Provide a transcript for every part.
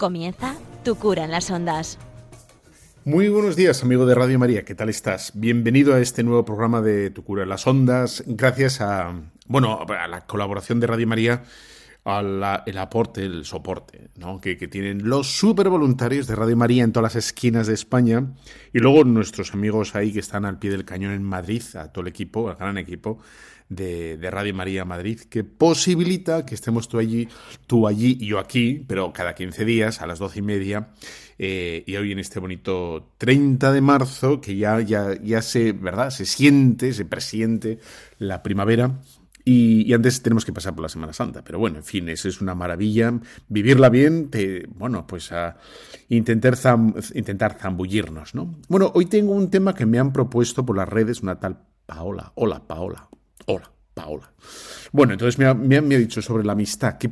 Comienza Tu cura en las ondas. Muy buenos días, amigo de Radio María, ¿qué tal estás? Bienvenido a este nuevo programa de Tu cura en las ondas, gracias a, bueno, a la colaboración de Radio María el aporte, el soporte ¿no? que, tienen los super voluntarios de Radio María en todas las esquinas de España y luego nuestros amigos ahí que están al pie del cañón en Madrid, a todo el equipo, al gran equipo de, Radio María Madrid, que posibilita que estemos tú allí, tú allí y yo aquí, pero cada 15 días a las doce y media. Eh, y hoy en este bonito 30 de marzo, que ya, ya, ya se, ¿verdad? Se siente, se presiente la primavera y, antes tenemos que pasar por la Semana Santa. Pero bueno, en fin, eso es una maravilla. Vivirla bien, bueno, pues a intentar, intentar zambullirnos, ¿no? Bueno, hoy tengo un tema que me han propuesto por las redes una tal Paola. Hola, Paola. Hola, Paola. Bueno, entonces me ha, dicho sobre la amistad, ¿qué,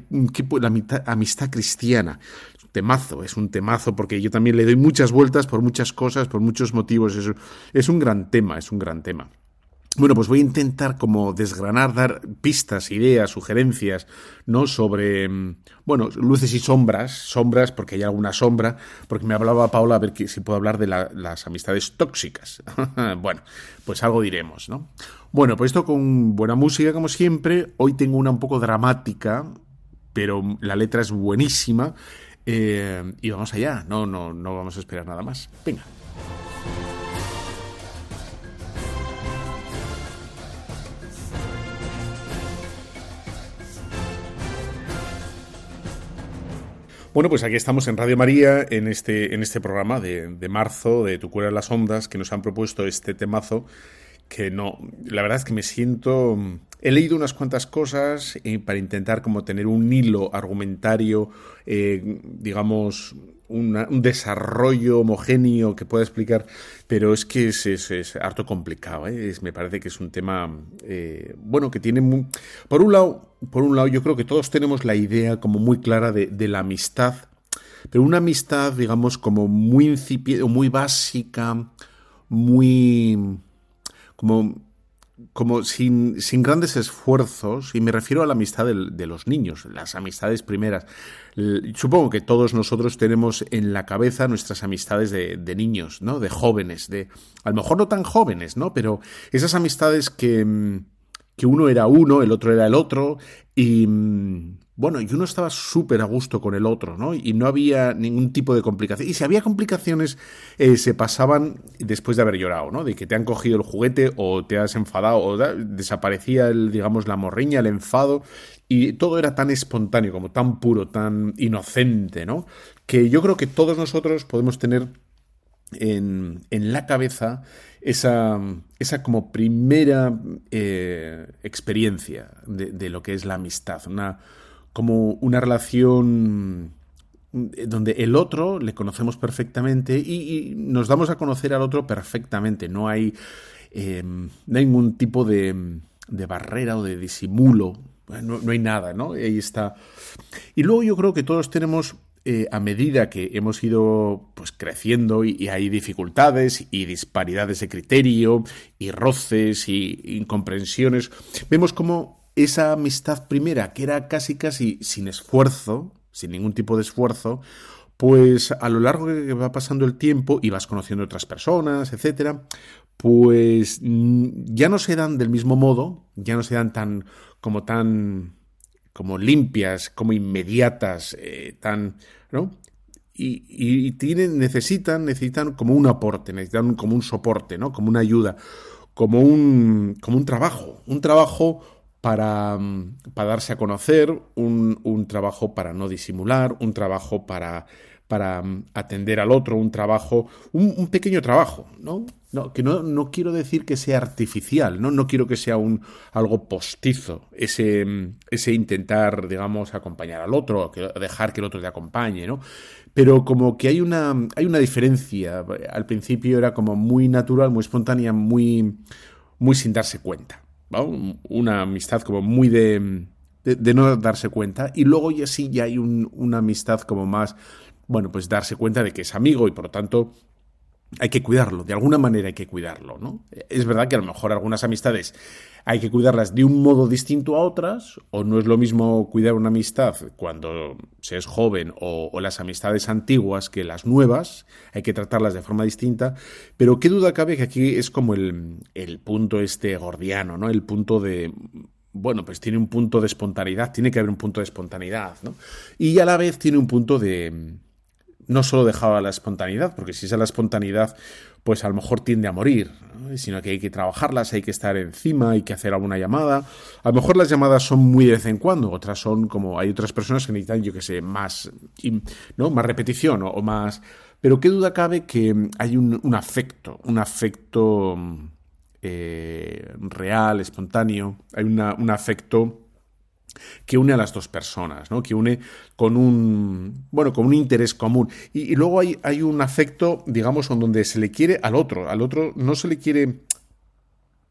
la amistad cristiana? Es temazo, es un temazo, porque yo también le doy muchas vueltas por muchas cosas, por muchos motivos. es un gran tema, es un gran tema. Bueno, pues voy a intentar como desgranar, dar pistas, ideas, sugerencias, ¿no? Sobre, mm, bueno, luces y sombras, sombras porque hay alguna sombra, porque me hablaba Paula a ver si puedo hablar de las amistades tóxicas. bueno, pues algo diremos, ¿no? Bueno, pues esto con buena música como siempre. Hoy tengo una un poco dramática, pero la letra es buenísima. Eh, y vamos allá, no, no, no vamos a esperar nada más. Venga. Bueno, pues aquí estamos en Radio María, en este, en este programa de, de marzo de Tu Cura de las Ondas, que nos han propuesto este temazo que no, la verdad es que me siento... He leído unas cuantas cosas y para intentar como tener un hilo argumentario, eh, digamos, un desarrollo homogéneo que pueda explicar, pero es que es, es, harto complicado. ¿eh? me parece que es un tema, eh, bueno, que tiene... por, un lado, por un lado, yo creo que todos tenemos la idea como muy clara de, de la amistad, pero una amistad, digamos, como muy incipiente, muy básica, muy como, como sin, sin, grandes esfuerzos, y me refiero a la amistad de, los niños, las amistades primeras. Supongo que todos nosotros tenemos en la cabeza nuestras amistades de, de, niños, ¿no? De jóvenes, de a lo mejor no tan jóvenes, ¿no? Pero esas amistades que, que uno era uno, el otro era el otro, y bueno, y uno estaba súper a gusto con el otro, ¿no? Y no había ningún tipo de complicación. Y si había complicaciones, eh, se pasaban después de haber llorado, ¿no? De que te han cogido el juguete o te has enfadado o desaparecía, digamos, la morriña, el enfado. Y todo era tan espontáneo, como tan puro, tan inocente, ¿no? Que yo creo que todos nosotros podemos tener en, en la cabeza esa, esa como primera eh, experiencia de, de lo que es la amistad. Una como una relación eh, donde el otro le conocemos perfectamente y, nos damos a conocer al otro perfectamente. No hay, em, ningún tipo de, de, barrera o de disimulo. No, hay nada, ¿no? Ahí está. Y luego yo creo que todos tenemos eh, a medida que hemos ido pues creciendo y, hay dificultades y disparidades de criterio y roces y incomprensiones, vemos como esa amistad primera, que era casi casi sin esfuerzo, sin ningún tipo de esfuerzo, pues a lo largo que va pasando el tiempo y vas conociendo otras personas, etcétera, pues mm, ya no se dan del mismo modo, ya no se dan tan como tan como limpias, como inmediatas, eh, tan, ¿no? Y, y, tienen, necesitan, necesitan como un aporte, necesitan como un soporte, ¿no? Como una ayuda, como un, como un trabajo, un trabajo para, para darse a conocer, un, un, trabajo para no disimular, un trabajo para, para atender al otro, un trabajo, un, pequeño trabajo, ¿no? No, que no, no, quiero decir que sea artificial, ¿no? No quiero que sea un algo postizo, ese, ese intentar, digamos, acompañar al otro, dejar que el otro te acompañe, ¿no? Pero como que hay una, hay una diferencia. Al principio era como muy natural, muy espontánea, muy, muy sin darse cuenta. Una amistad como muy de, de, no darse cuenta. Y luego ya sí, ya hay una amistad como más, bueno, pues darse cuenta de que es amigo y por lo tanto hay que cuidarlo, de alguna manera hay que cuidarlo, ¿no? Es verdad que a lo mejor algunas amistades hay que cuidarlas de un modo distinto a otras, o no es lo mismo cuidar una amistad cuando se es joven o, las amistades antiguas que las nuevas, hay que tratarlas de forma distinta, pero qué duda cabe que aquí es como el, el punto este gordiano, ¿no? El punto de bueno, pues tiene un punto de espontaneidad, tiene que haber un punto de espontaneidad, ¿no? Y a la vez tiene un punto de, no solo dejaba la espontaneidad, porque si es la espontaneidad, pues a lo mejor tiende a morir, sino que hay que trabajarlas, hay que estar encima, hay que hacer alguna llamada. A lo mejor las llamadas son muy de vez en cuando, otras son como hay otras personas que necesitan, yo que sé, más, ¿no? más repetición o, más... Pero qué duda cabe que hay un, afecto, un afecto eh, real, espontáneo, hay un afecto que une a las dos personas, ¿no? que une con un, bueno, con un interés común. Y, luego hay, hay, un afecto, digamos, donde se le quiere al otro. Al otro no se le quiere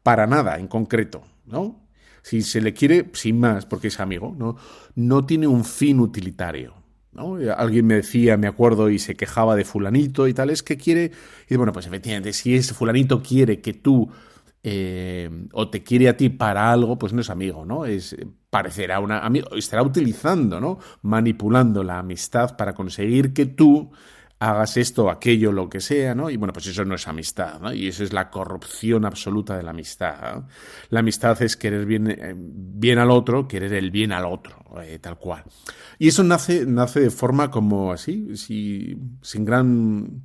para nada en concreto, ¿no? Si se le quiere sin más, porque es amigo, ¿no? No tiene un fin utilitario. ¿no? Alguien me decía, me acuerdo, y se quejaba de fulanito y tal, es que quiere... Y bueno, pues efectivamente, si ese fulanito quiere que tú eh, o te quiere a ti para algo, pues no es amigo, ¿no? Es parecerá una amigo, estará utilizando, ¿no? Manipulando la amistad para conseguir que tú hagas esto, aquello, lo que sea, ¿no? Y bueno, pues eso no es amistad, ¿no? Y eso es la corrupción absoluta de la amistad. La amistad es querer bien, eh, bien al otro, querer el bien al otro, eh, tal cual. Y eso nace, nace de forma como así, sin gran...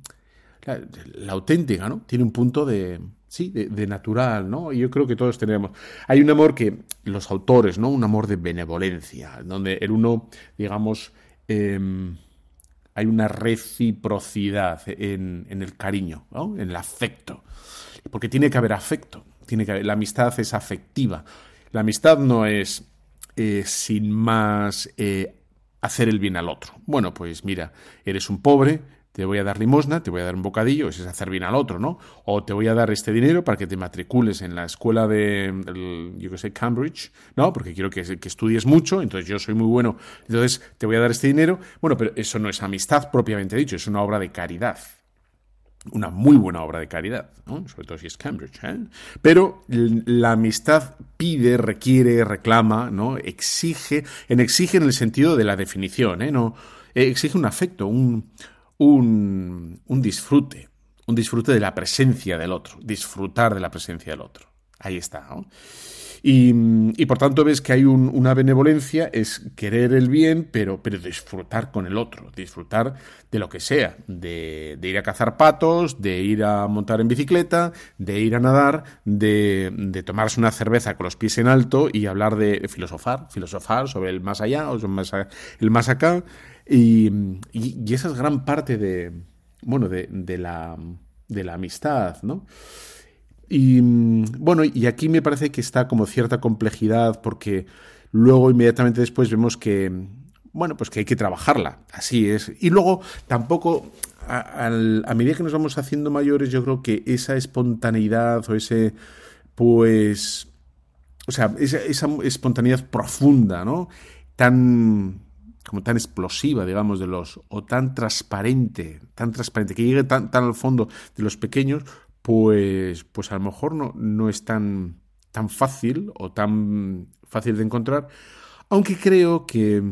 la auténtica, ¿no? Tiene un punto de, sí, de, natural, ¿no? Y yo creo que todos tenemos. Hay un amor que los autores, ¿no? Un amor de benevolencia, donde el uno, digamos, em, hay una reciprocidad en, el cariño, ¿no? En el afecto. Porque tiene que haber afecto. Tiene que la amistad es afectiva. La amistad no es eh, sin más eh, hacer el bien al otro. Bueno, pues mira, eres un pobre, te voy a dar limosna, te voy a dar un bocadillo, ese es hacer bien al otro, ¿no? O te voy a dar este dinero para que te matricules en la escuela de, yo qué sé, Cambridge, ¿no? Porque quiero que, estudies mucho, entonces yo soy muy bueno, entonces te voy a dar este dinero. Bueno, pero eso no es amistad propiamente dicho, es una obra de caridad. Una muy buena obra de caridad, ¿no? sobre todo si es Cambridge. ¿eh? Pero la amistad pide, requiere, reclama, ¿no? exige, en exige en el sentido de la definición, ¿eh? no, exige un afecto, un, un, un disfrute, un disfrute de la presencia del otro, disfrutar de la presencia del otro. Ahí está. Y, por tanto ves que hay una benevolencia, es querer el bien, pero, pero disfrutar con el otro, disfrutar de lo que sea, de, ir a cazar patos, de ir a montar en bicicleta, de ir a nadar, de, tomarse una cerveza con los pies en alto y hablar de filosofar, filosofar sobre el más allá o sobre el más acá. Y, esa es gran parte de, bueno, de, la, de la amistad, ¿no? Y bueno, y aquí me parece que está como cierta complejidad porque luego inmediatamente después vemos que, bueno, pues que hay que trabajarla, así es. Y luego tampoco, a, a medida que nos vamos haciendo mayores, yo creo que esa espontaneidad o ese, pues, o sea, esa, esa espontaneidad profunda, ¿no? Tan, como tan explosiva, digamos, de los, o tan transparente, tan transparente, que llegue tan, tan al fondo de los pequeños, pues, pues a lo mejor no, no es tan, tan fácil o tan fácil de encontrar, aunque creo que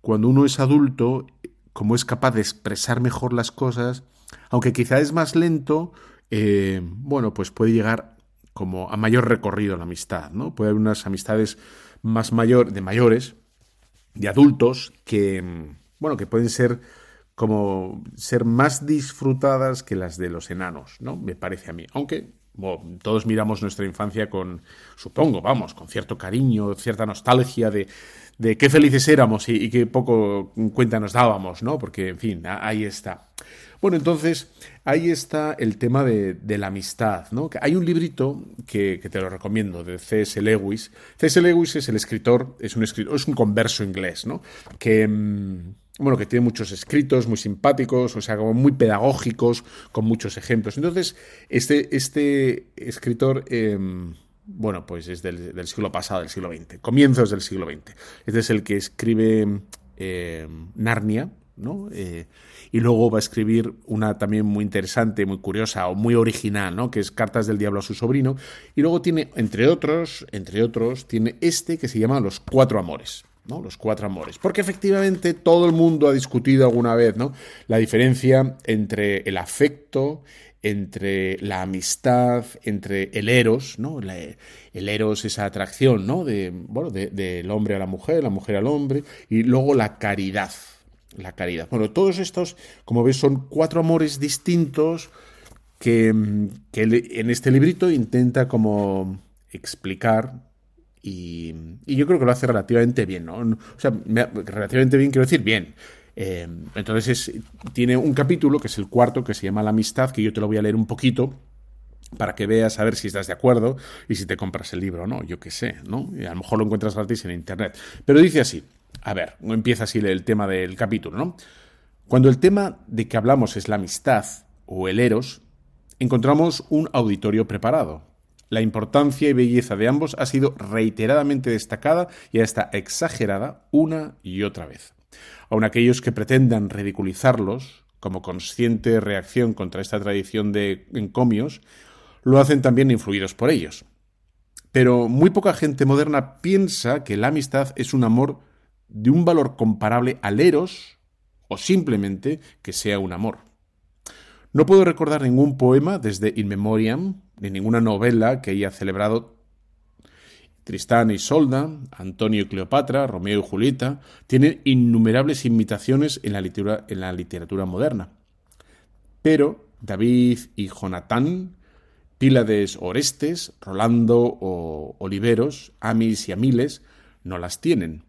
cuando uno es adulto, como es capaz de expresar mejor las cosas, aunque quizá es más lento, eh, bueno, pues puede llegar como a mayor recorrido la amistad, ¿no? Puede haber unas amistades más mayor, de mayores, de adultos que, bueno, que pueden ser como ser más disfrutadas que las de los enanos, ¿no? Me parece a mí. Aunque todos miramos nuestra infancia con, supongo, vamos, con cierto cariño, cierta nostalgia de, de qué felices éramos y, y, qué poco cuenta nos dábamos, ¿no? Porque, en fin, ahí está. Bueno, entonces, ahí está el tema de, la amistad, ¿no? Hay un librito que, te lo recomiendo, de C.S. Lewis. C.S. Lewis es el escritor, es un escritor, es un converso inglés, ¿no? Que mm, bueno, que tiene muchos escritos muy simpáticos, o sea, como muy pedagógicos, con muchos ejemplos. Entonces, este, este escritor, em, bueno, pues es del, siglo pasado, del siglo XX, comienzos del siglo XX. Este es el que escribe em, Narnia, ¿no? Eh, y luego va a escribir una también muy interesante, muy curiosa o muy original, ¿no? Que es Cartas del Diablo a su sobrino. Y luego tiene, entre otros, entre otros, tiene este que se llama Los Cuatro Amores. ¿no? Los cuatro amores. Porque efectivamente todo el mundo ha discutido alguna vez, ¿no? La diferencia entre el afecto, entre la amistad, entre el eros, ¿no? el eros, esa atracción, ¿no? De, bueno, del hombre a la mujer, la mujer al hombre, y luego la caridad, la caridad. Bueno, todos estos, como ves, son cuatro amores distintos que, en este librito intenta como explicar y, yo creo que lo hace relativamente bien, ¿no? O sea, relativamente bien quiero decir bien. Eh, entonces tiene un capítulo, que es el cuarto, que se llama La amistad, que yo te lo voy a leer un poquito para que veas a ver si estás de acuerdo y si te compras el libro, ¿no? Yo qué sé, ¿no? Y a lo mejor lo encuentras gratis en internet. Pero dice así, a ver, empieza así el tema del capítulo, ¿no? Cuando el tema de que hablamos es la amistad o el eros, encontramos un auditorio preparado. La importancia y belleza de ambos ha sido reiteradamente destacada y hasta exagerada una y otra vez. Aun aquellos que pretendan ridiculizarlos, como consciente reacción contra esta tradición de encomios, lo hacen también influidos por ellos. Pero muy poca gente moderna piensa que la amistad es un amor de un valor comparable al eros o simplemente que sea un amor. No puedo recordar ningún poema desde In Memoriam, ni ninguna novela que haya celebrado Tristán y Solda, Antonio y Cleopatra, Romeo y Julieta, tienen innumerables imitaciones en la literatura, en la literatura moderna. Pero David y Jonatán, Pílades Orestes, Rolando o Oliveros, Amis y Amiles, no las tienen.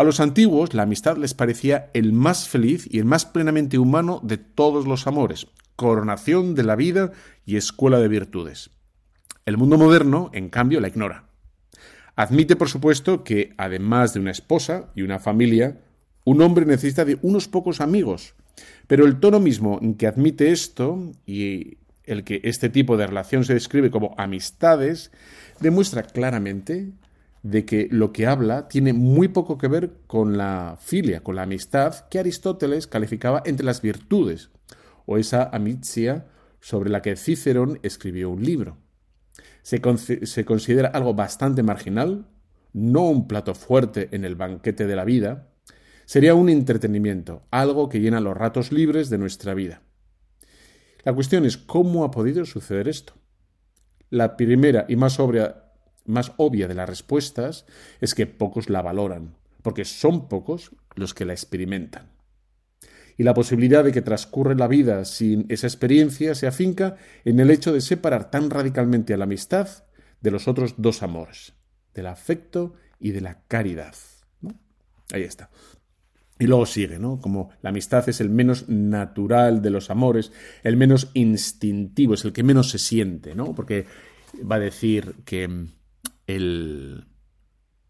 A los antiguos la amistad les parecía el más feliz y el más plenamente humano de todos los amores, coronación de la vida y escuela de virtudes. El mundo moderno, en cambio, la ignora. Admite, por supuesto, que además de una esposa y una familia, un hombre necesita de unos pocos amigos. Pero el tono mismo en que admite esto y el que este tipo de relación se describe como amistades, demuestra claramente de que lo que habla tiene muy poco que ver con la filia, con la amistad que Aristóteles calificaba entre las virtudes, o esa amicia sobre la que Cicerón escribió un libro se, considera algo bastante marginal, no un plato fuerte en el banquete de la vida, sería un entretenimiento, algo que llena los ratos libres de nuestra vida. La cuestión es cómo ha podido suceder esto. La primera y más obvia, más obvia de las respuestas es que pocos la valoran, porque son pocos los que la experimentan y la posibilidad de que transcurre la vida sin esa experiencia se afinca en el hecho de separar tan radicalmente a la amistad de los otros dos amores, del afecto y de la caridad. Ahí está. Y luego sigue, ¿no? Como la amistad es el menos natural de los amores, el menos instintivo, es el que menos se siente, ¿no? Porque va a decir que el,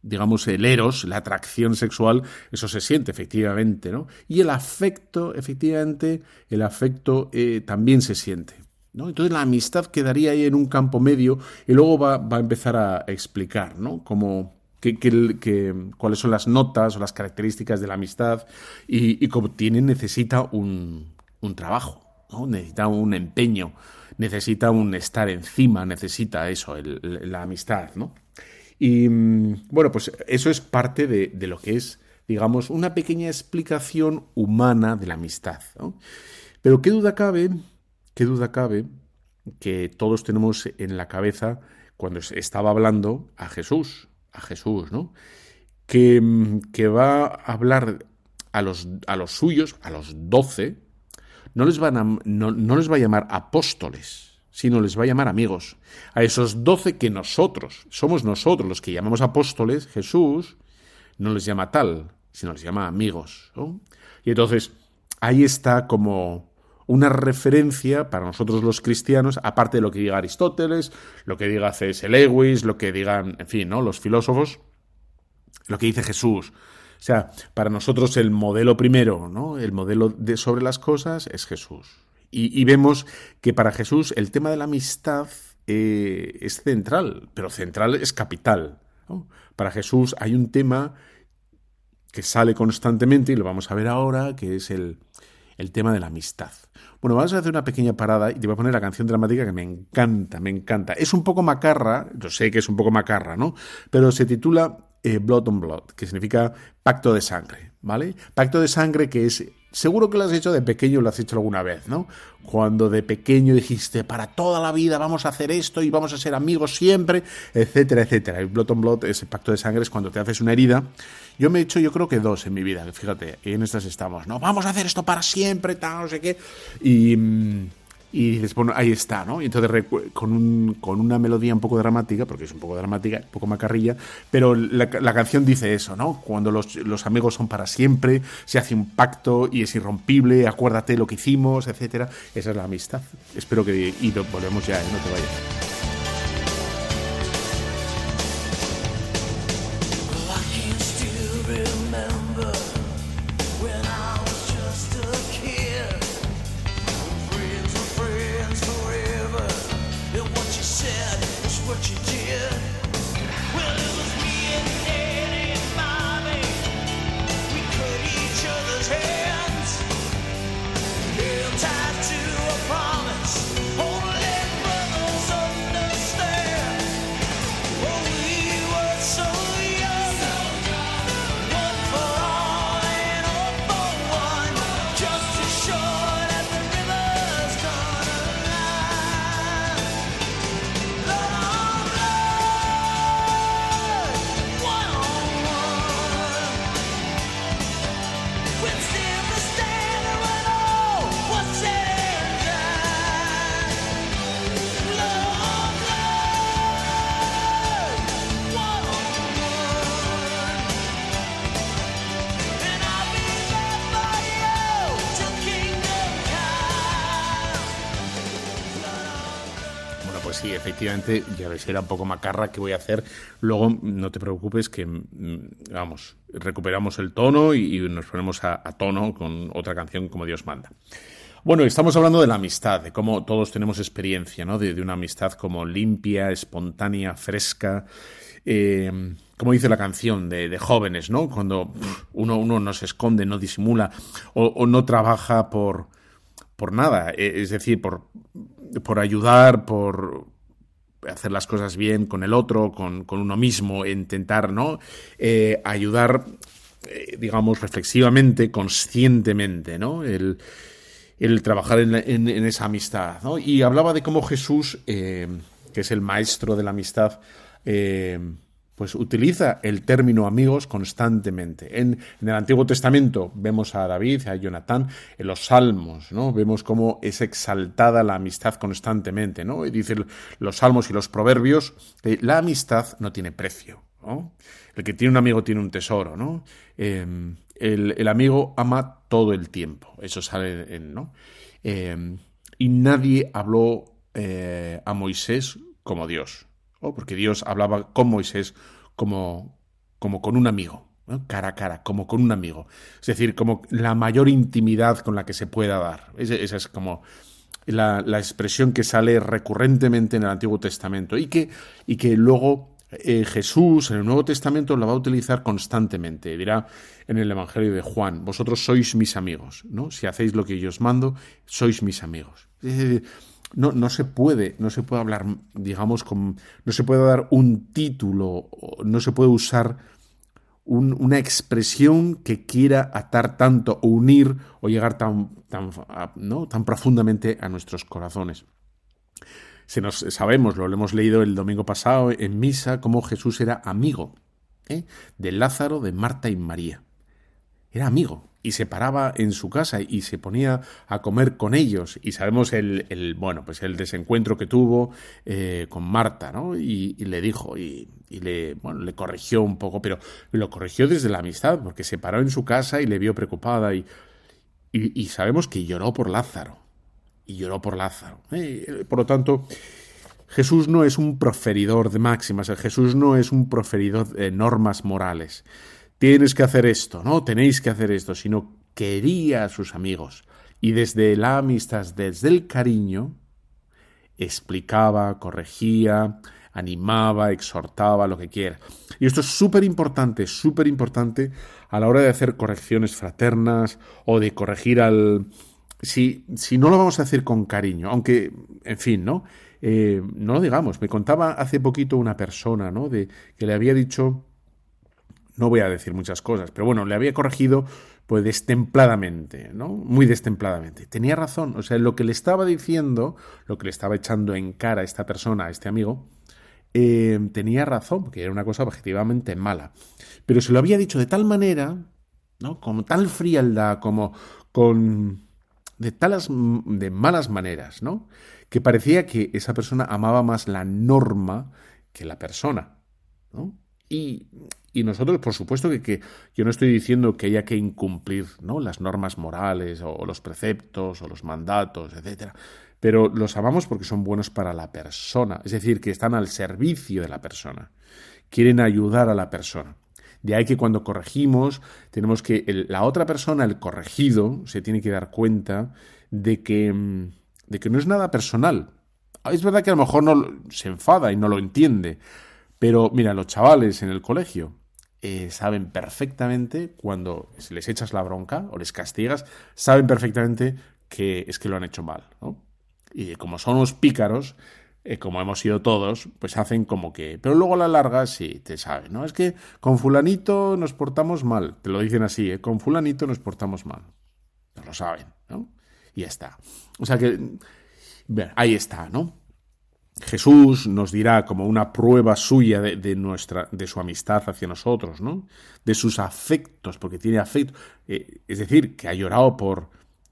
digamos, el eros, la atracción sexual, eso se siente efectivamente, ¿no? Y el afecto, efectivamente, el afecto eh, también se siente. ¿no? Entonces la amistad quedaría ahí en un campo medio y luego va, va a empezar a explicar, ¿no? Como que, cuáles son las notas o las características de la amistad y, y como tiene, necesita un, un trabajo, ¿no? necesita un empeño, necesita un estar encima, necesita eso, la amistad, ¿no? Y mm, bueno, pues eso es parte de, lo que es, digamos, una pequeña explicación humana de la amistad. Pero qué duda cabe, qué duda cabe que todos tenemos en la cabeza cuando estaba hablando a Jesús, a Jesús, ¿no? Que, mm, que va a hablar a los, a los suyos, a los doce, no no, no les va a llamar apóstoles, sino les va a llamar amigos. A esos doce que nosotros, somos nosotros los que llamamos apóstoles, Jesús no les llama tal, sino les llama amigos. Y entonces, ahí está como una referencia para nosotros los cristianos, aparte de lo que diga Aristóteles, lo que diga C.S. Lewis, lo que digan, en fin, ¿no? los filósofos, lo que dice Jesús. O sea, para nosotros el modelo primero, ¿no? El modelo de sobre las cosas es Jesús. Y, vemos que para Jesús el tema de la amistad eh, es central, pero central es capital. Para Jesús hay un tema que sale constantemente y lo vamos a ver ahora, que es el, el tema de la amistad. Bueno, vamos a hacer una pequeña parada y te voy a poner la canción dramática que me encanta, me encanta. Es un poco macarra, yo sé que es un poco macarra, ¿no? Pero se titula eh, Blood on Blood, que significa pacto de sangre, ¿vale? Pacto de sangre que es Seguro que lo has hecho de pequeño, lo has hecho alguna vez, ¿no? Cuando de pequeño dijiste, para toda la vida vamos a hacer esto y vamos a ser amigos siempre, etcétera, etcétera. El blood on blood, ese pacto de sangre, es cuando te haces una herida. Yo me he hecho, yo creo que dos en mi vida, fíjate, en estas estamos, ¿no? Vamos a hacer esto para siempre, tal, no sé qué. Y mm, y dices, bueno, ahí está, ¿no? Y entonces con, un, con una melodía un poco dramática, porque es un poco dramática, un poco macarrilla, pero la, la canción dice eso, ¿no? Cuando los, los, amigos son para siempre, se hace un pacto y es irrompible, acuérdate lo que hicimos, etcétera. Esa es la amistad. Espero que... Y volvemos ya, ¿eh? no te vayas. Efectivamente, ya ves, era un poco macarra que voy a hacer. Luego, no te preocupes que, mm, vamos, recuperamos el tono y, nos ponemos a, tono con otra canción como Dios manda. Bueno, estamos hablando de la amistad, de cómo todos tenemos experiencia, ¿no? De, una amistad como limpia, espontánea, fresca. Eh, como dice la canción, de, jóvenes, ¿no? Cuando uno, uno no se esconde, no disimula o, no trabaja por, por nada, e, es decir, por, por ayudar, por hacer las cosas bien con el otro, con, uno mismo, intentar ¿no? Eh, ayudar, eh, digamos, reflexivamente, conscientemente, ¿no? El, trabajar en, esa amistad. ¿no? Y hablaba de cómo Jesús, eh, que es el maestro de la amistad, pues utiliza el término amigos constantemente. En, el Antiguo Testamento vemos a David, a Jonatán, en los Salmos, ¿no? Vemos cómo es exaltada la amistad constantemente, ¿no? Y dicen los Salmos y los Proverbios, la amistad no tiene precio. El que tiene un amigo tiene un tesoro, ¿no? Em, el, amigo ama todo el tiempo, eso sale en, ¿no? Em, y nadie habló eh, a Moisés como Dios, porque Dios hablaba con Moisés como, como con un amigo, cara a cara, como con un amigo. Es decir, como la mayor intimidad con la que se pueda dar. Esa es como la, expresión que sale recurrentemente en el Antiguo Testamento y que, y que luego eh, Jesús en el Nuevo Testamento la va a utilizar constantemente. Dirá en el Evangelio de Juan, vosotros sois mis amigos, ¿no? Si hacéis lo que yo os mando, sois mis amigos. Es decir, no, no se puede, no se puede hablar, digamos, con, no se puede dar un título, no se puede usar una expresión que quiera atar tanto o unir o llegar tan, tan, ¿no? tan profundamente a nuestros corazones. Se nos, sabemos, lo hemos leído el domingo pasado en misa, cómo Jesús era amigo ¿eh? de Lázaro, de Marta y María. Era amigo y se paraba en su casa y se ponía a comer con ellos. Y sabemos el, el bueno pues el desencuentro que tuvo eh, con Marta no y, le dijo y, le bueno le corrigió un poco pero lo corrigió desde la amistad porque se paró en su casa y le vio preocupada y, y, sabemos que lloró por Lázaro y lloró por Lázaro ¿eh? por lo tanto Jesús no es un proferidor de máximas Jesús no es un proferidor de normas morales tienes que hacer esto, no tenéis que hacer esto, sino quería a sus amigos. Y desde la amistad, desde el cariño, explicaba, corregía, animaba, exhortaba, lo que quiera. Y esto es súper importante, súper importante a la hora de hacer correcciones fraternas o de corregir al... Si, si no lo vamos a hacer con cariño, aunque, en fin, ¿no? Eh, no lo digamos. Me contaba hace poquito una persona, ¿no? De que le había dicho, no voy a decir muchas cosas, pero bueno, le había corregido pues destempladamente, ¿no? Muy destempladamente. Tenía razón, o sea, lo que le estaba diciendo, lo que le estaba echando en cara a esta persona, a este amigo, eh, tenía razón, porque era una cosa objetivamente mala. Pero se lo había dicho de tal manera, ¿no? Con tal frialdad, como con. de talas. de malas maneras, ¿no? Que parecía que esa persona amaba más la norma que la persona, ¿no? Y, nosotros, por supuesto, que, yo no estoy diciendo que haya que incumplir ¿no? las normas morales o, los preceptos o los mandatos, etcétera, pero los amamos porque son buenos para la persona, es decir, que están al servicio de la persona, quieren ayudar a la persona. De ahí que cuando corregimos, tenemos que la otra persona, el corregido, se tiene que dar cuenta de que, mm, de que no es nada personal. Es verdad que a lo mejor no se enfada y no lo entide, pero mira, los chavales en el colegio, eh, saben perfectamente cuando les echas la bronca o les castigas, saben perfectamente que es que lo han hecho mal, ¿no? Y como son unos pícaros, eh, como hemos sido todos, pues hacen como que... Pero luego a la larga sí, te saben, ¿no? Es que con fulanito nos portamos mal, te lo dicen así, ¿eh? Con fulanito nos portamos mal. Pero lo saben, ¿no? Y ya está. O sea que... Ahí está, ¿no? Jesús nos dirá como una prueba suya de, nuestra, de su amistad hacia nosotros, ¿no? De sus afectos, porque tiene afecto. Eh, es decir, que ha llorado por.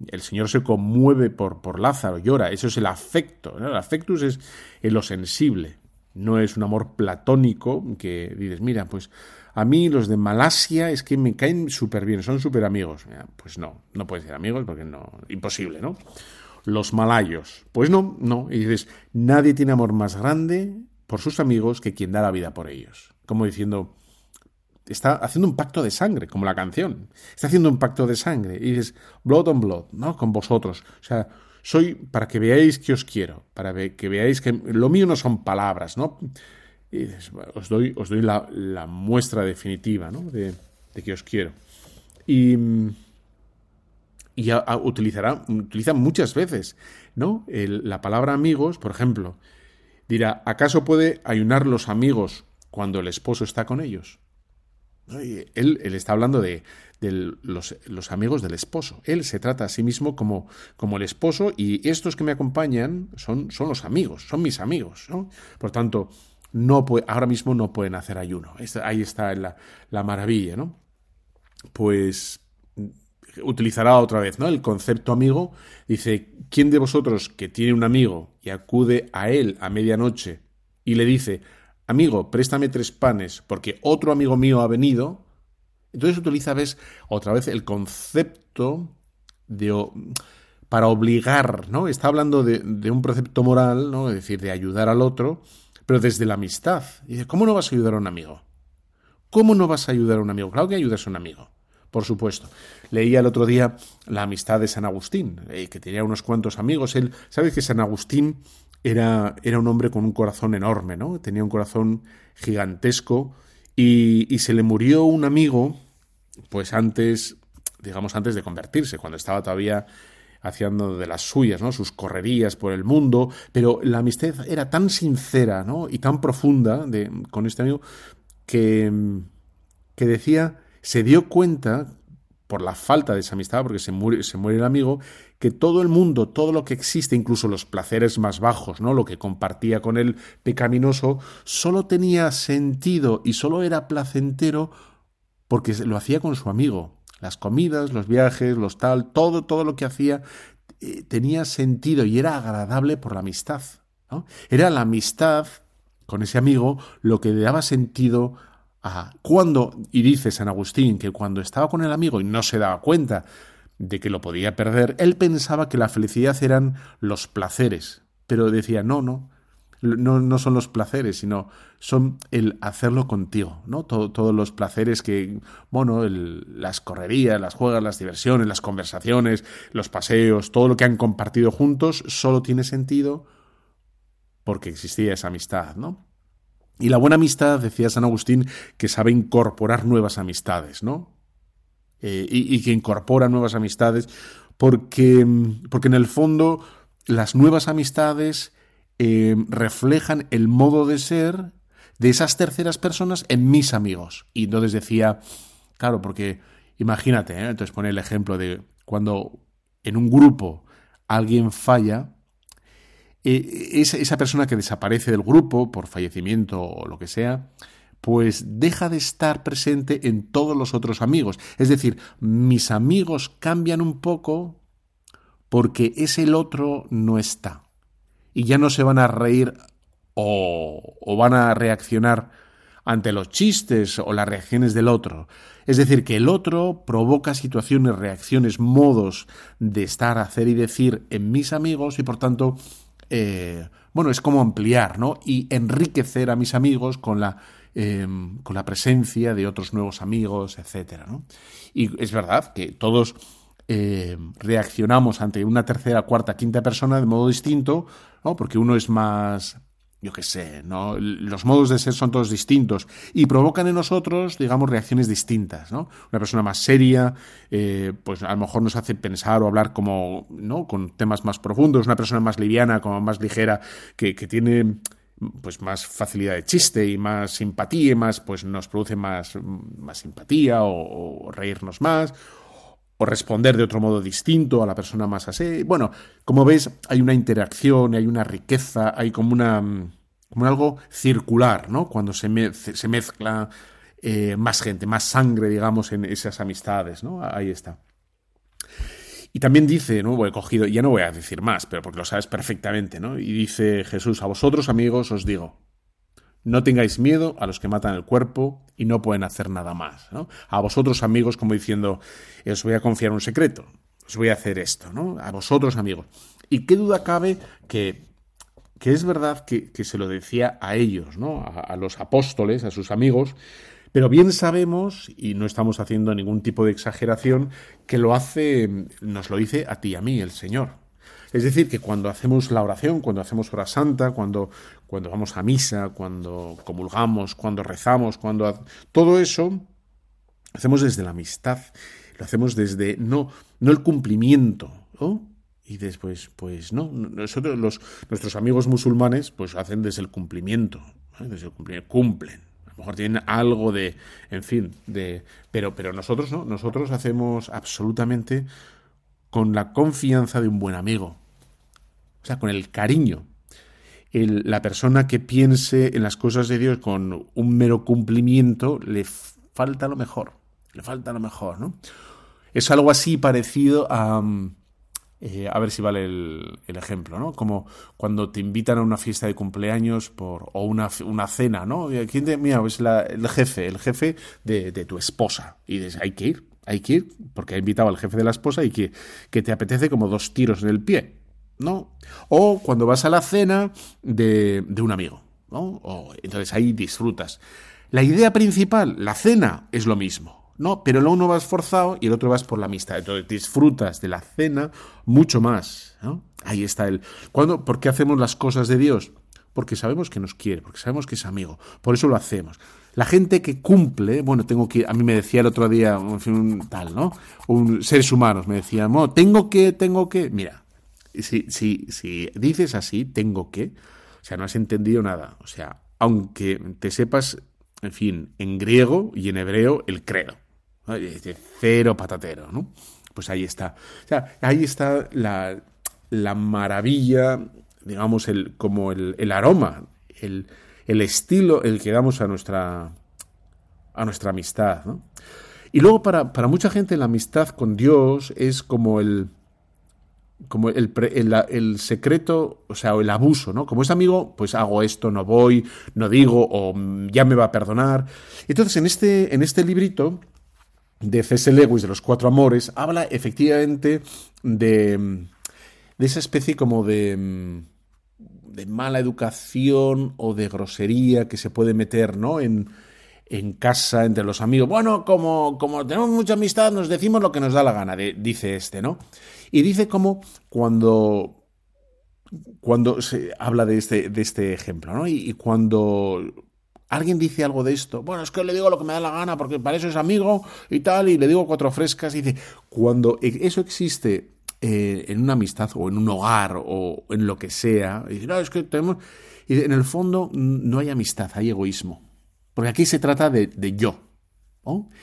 El Señor se conmueve por, por Lázaro, llora. Eso es el afecto. El afectus es lo sensible. No es un amor platónico que dices, mira, pues a mí los de Malasia es que me caen súper bien, son súper amigos. Pues no, no pueden ser amigos porque no, imposible, ¿no? Los malayos. Pues no, no. Y dices, nadie tiene amor más grande por sus amigos que quien da la vida por ellos. Como diciendo, está haciendo un pacto de sangre, como la canción. Está haciendo un pacto de sangre. Y dices, blood on blood, ¿no? Con vosotros. O sea, soy para que veáis que os quiero, para que veáis que lo mío no son palabras, ¿no? Y dices, os doy, os doy la, muestra definitiva, ¿no? De, de que os quiero. Y y utilizará, utiliza muchas veces, ¿no? la palabra amigos, por ejemplo, dirá, ¿acaso puede ayunar los amigos cuando el esposo está con ellos? Él, él está hablando de, los, los, amigos del esposo. Él se trata a sí mismo como, como el esposo y estos que me acompañan son, son los amigos, son mis amigos. ¿no? Por tanto, no ahora mismo no pueden hacer ayuno. Ahí está la, la maravilla, ¿no? Pues utilizará otra vez, ¿no? El concepto amigo. Dice, ¿quién de vosotros que tiene un amigo y acude a él a medianoche y le dice, amigo, préstame tres panes porque otro amigo mío ha venido? Entonces utiliza, ves, otra vez el concepto de para obligar, ¿no? Está hablando de, un precepto moral, ¿no? Es decir, de ayudar al otro, pero desde la amistad. dice, ¿cómo no vas a ayudar a un amigo? ¿Cómo no vas a ayudar a un amigo? Claro que ayudas a un amigo por supuesto. Leía el otro día la amistad de San Agustín, eh, que tenía unos cuantos amigos. Él, ¿sabes que San Agustín era, era, un hombre con un corazón enorme, ¿no? Tenía un corazón gigantesco y, y se le murió un amigo, pues antes, digamos, antes de convertirse, cuando estaba todavía haciendo de las suyas, ¿no? Sus correrías por el mundo, pero la amistad era tan sincera, ¿no? Y tan profunda de, con este amigo que, que decía se dio cuenta, por la falta de esa amistad, porque se muere, se muere el amigo, que todo el mundo, todo lo que existe, incluso los placeres más bajos, ¿no? Lo que compartía con el pecaminoso, solo tenía sentido y solo era placentero porque lo hacía con su amigo. Las comidas, los viajes, los tal, todo, todo lo que hacía eh, tenía sentido y era agradable por la amistad. Era la amistad con ese amigo lo que le daba sentido cuando, y dice San Agustín que cuando estaba con el amigo y no se daba cuenta de que lo podía perder, él pensaba que la felicidad eran los placeres, pero decía, no, no, no, no son los placeres, sino son el hacerlo contigo, ¿no? todos los placeres que, bueno, las correrías, las juegas, las diversiones, las conversaciones, los paseos, todo lo que han compartido juntos, solo tiene sentido porque existía esa amistad, ¿no? Y la buena amistad, decía San Agustín, que sabe incorporar nuevas amistades, ¿no? Eh, y, que incorpora nuevas amistades, porque, porque en el fondo las nuevas amistades eh, reflejan el modo de ser de esas terceras personas en mis amigos. Y entonces decía, claro, porque imagínate, ¿eh? entonces pone el ejemplo de cuando en un grupo alguien falla, eh, esa persona que desaparece del grupo por fallecimiento o lo que sea, pues deja de estar presente en todos los otros amigos. Es decir, mis amigos cambian un poco porque ese el otro no está. Y ya no se van a reír o, o van a reaccionar ante los chistes o las reacciones del otro. Es decir, que el otro provoca situaciones, reacciones, modos de estar, hacer y decir en mis amigos y por tanto, eh, bueno, es como ampliar, ¿no? Y enriquecer a mis amigos con la Em, con la presencia de otros nuevos amigos, etcétera. Y es verdad que todos em, reaccionamos ante una tercera, cuarta, quinta persona de modo distinto, ¿no? porque uno es más yo qué sé, ¿no? Los modos de ser son todos distintos y provocan en nosotros, digamos, reacciones distintas, ¿no? Una persona más seria, eh, pues a lo mejor nos hace pensar o hablar como, ¿no? Con temas más profundos, una persona más liviana, como más ligera, que, que tiene pues más facilidad de chiste y más simpatía y más pues nos produce más, más simpatía o, reírnos más o responder de otro modo distinto a la persona más así. Bueno, como ves, hay una interacción, hay una riqueza, hay como una como algo circular, ¿no? Cuando se, se mezcla eh, más gente, más sangre, digamos, en esas amistades, ¿no? Ahí está. Y también dice, ¿no? He cogido, ya no voy a decir más, pero porque lo sabes perfectamente, ¿no? Y dice Jesús, a vosotros amigos os digo, no tengáis miedo a los que matan el cuerpo y no pueden hacer nada más, ¿no? A vosotros amigos, como diciendo, os voy a confiar un secreto, os voy a hacer esto, ¿no? A vosotros amigos. Y qué duda cabe que, que es verdad que, se lo decía a ellos, ¿no? a los apóstoles, a sus amigos, pero bien sabemos, y no estamos haciendo ningún tipo de exageración, que lo hace, nos lo dice a ti y a mí, el Señor. Es decir, que cuando hacemos la oración, cuando hacemos hora santa, cuando, cuando vamos a misa, cuando comulgamos, cuando rezamos, cuando todo eso, hacemos desde la amistad, lo hacemos desde no, no el cumplimiento, Y después, pues no, nosotros los, nuestros amigos musulmanes, pues hacen desde el cumplimiento, desde el cumplimiento, cumplen. Lo mejor tienen algo de, en fin, de, pero, pero nosotros no, nosotros hacemos absolutamente con la confianza de un buen amigo, o sea, con el cariño. La persona que piense en las cosas de Dios con un mero cumplimiento le falta lo mejor, le falta lo mejor, ¿no? Es algo así parecido a, eh, a ver si vale el, ejemplo, ¿no? Como cuando te invitan a una fiesta de cumpleaños por, o una, una cena, ¿no? ¿Quién te, mira, es el jefe, el jefe de, tu esposa. Y dices, hay que ir, hay que ir, porque ha invitado al jefe de la esposa y que, que te apetece como dos tiros en el pie, ¿no? O cuando vas a la cena de, de un amigo, ¿no? O, entonces ahí disfrutas. La idea principal, la cena, es lo mismo. No, pero el uno vas forzado y el otro vas por la amistad. Entonces disfrutas de la cena mucho más. Ahí está el. ¿Cuándo? ¿Por qué hacemos las cosas de Dios? Porque sabemos que nos quiere, porque sabemos que es amigo. Por eso lo hacemos. La gente que cumple, bueno, tengo que, a mí me decía el otro día, un tal, ¿no? Un, seres humanos me decían, no, tengo que, tengo que. Mira, si, si, si dices así, tengo que, o sea, no has entendido nada. O sea, aunque te sepas, en fin, en griego y en hebreo, el credo cero patatero, ¿no? Pues ahí está. O sea, ahí está la, la maravilla, digamos, el, como el, el aroma, el, el, estilo, el que damos a nuestra, a nuestra amistad, ¿no? Y luego para, para mucha gente la amistad con Dios es como el, como el, el, el, secreto, o sea, el abuso, ¿no? Como es amigo, pues hago esto, no voy, no digo, o ya me va a perdonar. Entonces, en este, en este librito de C.S. Lewis, de los cuatro amores, habla efectivamente de, de esa especie como de, de mala educación o de grosería que se puede meter, ¿no? En, en casa, entre los amigos. Bueno, como, como tenemos mucha amistad, nos decimos lo que nos da la gana, dice este, ¿no? Y dice como cuando, cuando se habla de este, de este ejemplo, ¿no? y cuando alguien dice algo de esto, bueno, es que le digo lo que me da la gana porque para eso es amigo y tal, y le digo cuatro frescas, y dice, cuando e, eso existe eh, en una amistad o en un hogar o en lo que sea, y dice, no, es que tenemos... Y en el fondo no hay amistad, hay egoísmo. Porque aquí se trata de, de yo,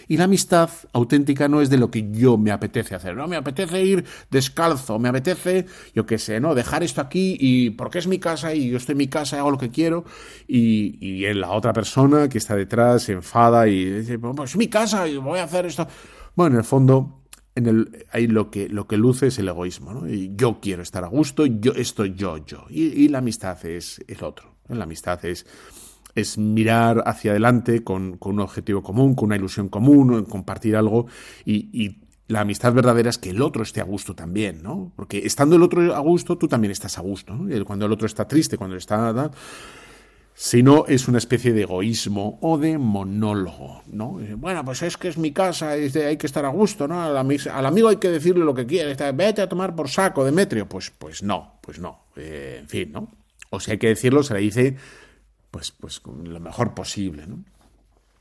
y la amistad auténtica no es de lo que yo me apetece hacer, no me apetece ir descalzo, me apetece, yo qué sé, ¿no? Dejar esto aquí y porque es mi casa y yo estoy en mi casa, hago lo que quiero y, y la otra persona que está detrás se enfada y dice, pues es mi casa y voy a hacer esto. Bueno, en el fondo, en el, ahí lo que, lo que luce es el egoísmo, ¿no? Y yo quiero estar a gusto, yo estoy yo, yo. Y, la amistad es el otro. La amistad es es mirar hacia adelante con, un objetivo común, con una ilusión común, compartir algo y, la amistad verdadera es que el otro esté a gusto también, ¿no? Porque estando el otro a gusto, tú también estás a gusto. Cuando el otro está triste, cuando está... Si no, es una especie de egoísmo o de monólogo, ¿no? Bueno, pues es que es mi casa, hay que estar a gusto, ¿no? Al, amigo hay que decirle lo que quiere, vete a tomar por saco, Demetrio. Pues, pues no, pues no, eh, en fin, ¿no? O si hay que decirlo, se le dice pues, pues lo mejor posible. ¿no?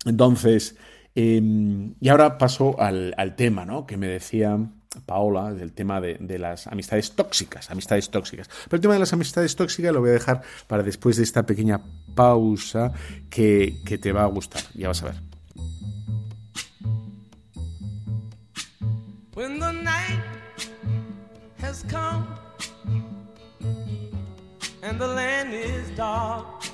Entonces, em, y ahora paso al, tema ¿no? que me decía Paola, del tema de, las amistades tóxicas, amistades tóxicas. Pero el tema de las amistades tóxicas lo voy a dejar para después de esta pequeña pausa que, que te va a gustar. Ya vas a ver. When the night has come and the land is dark.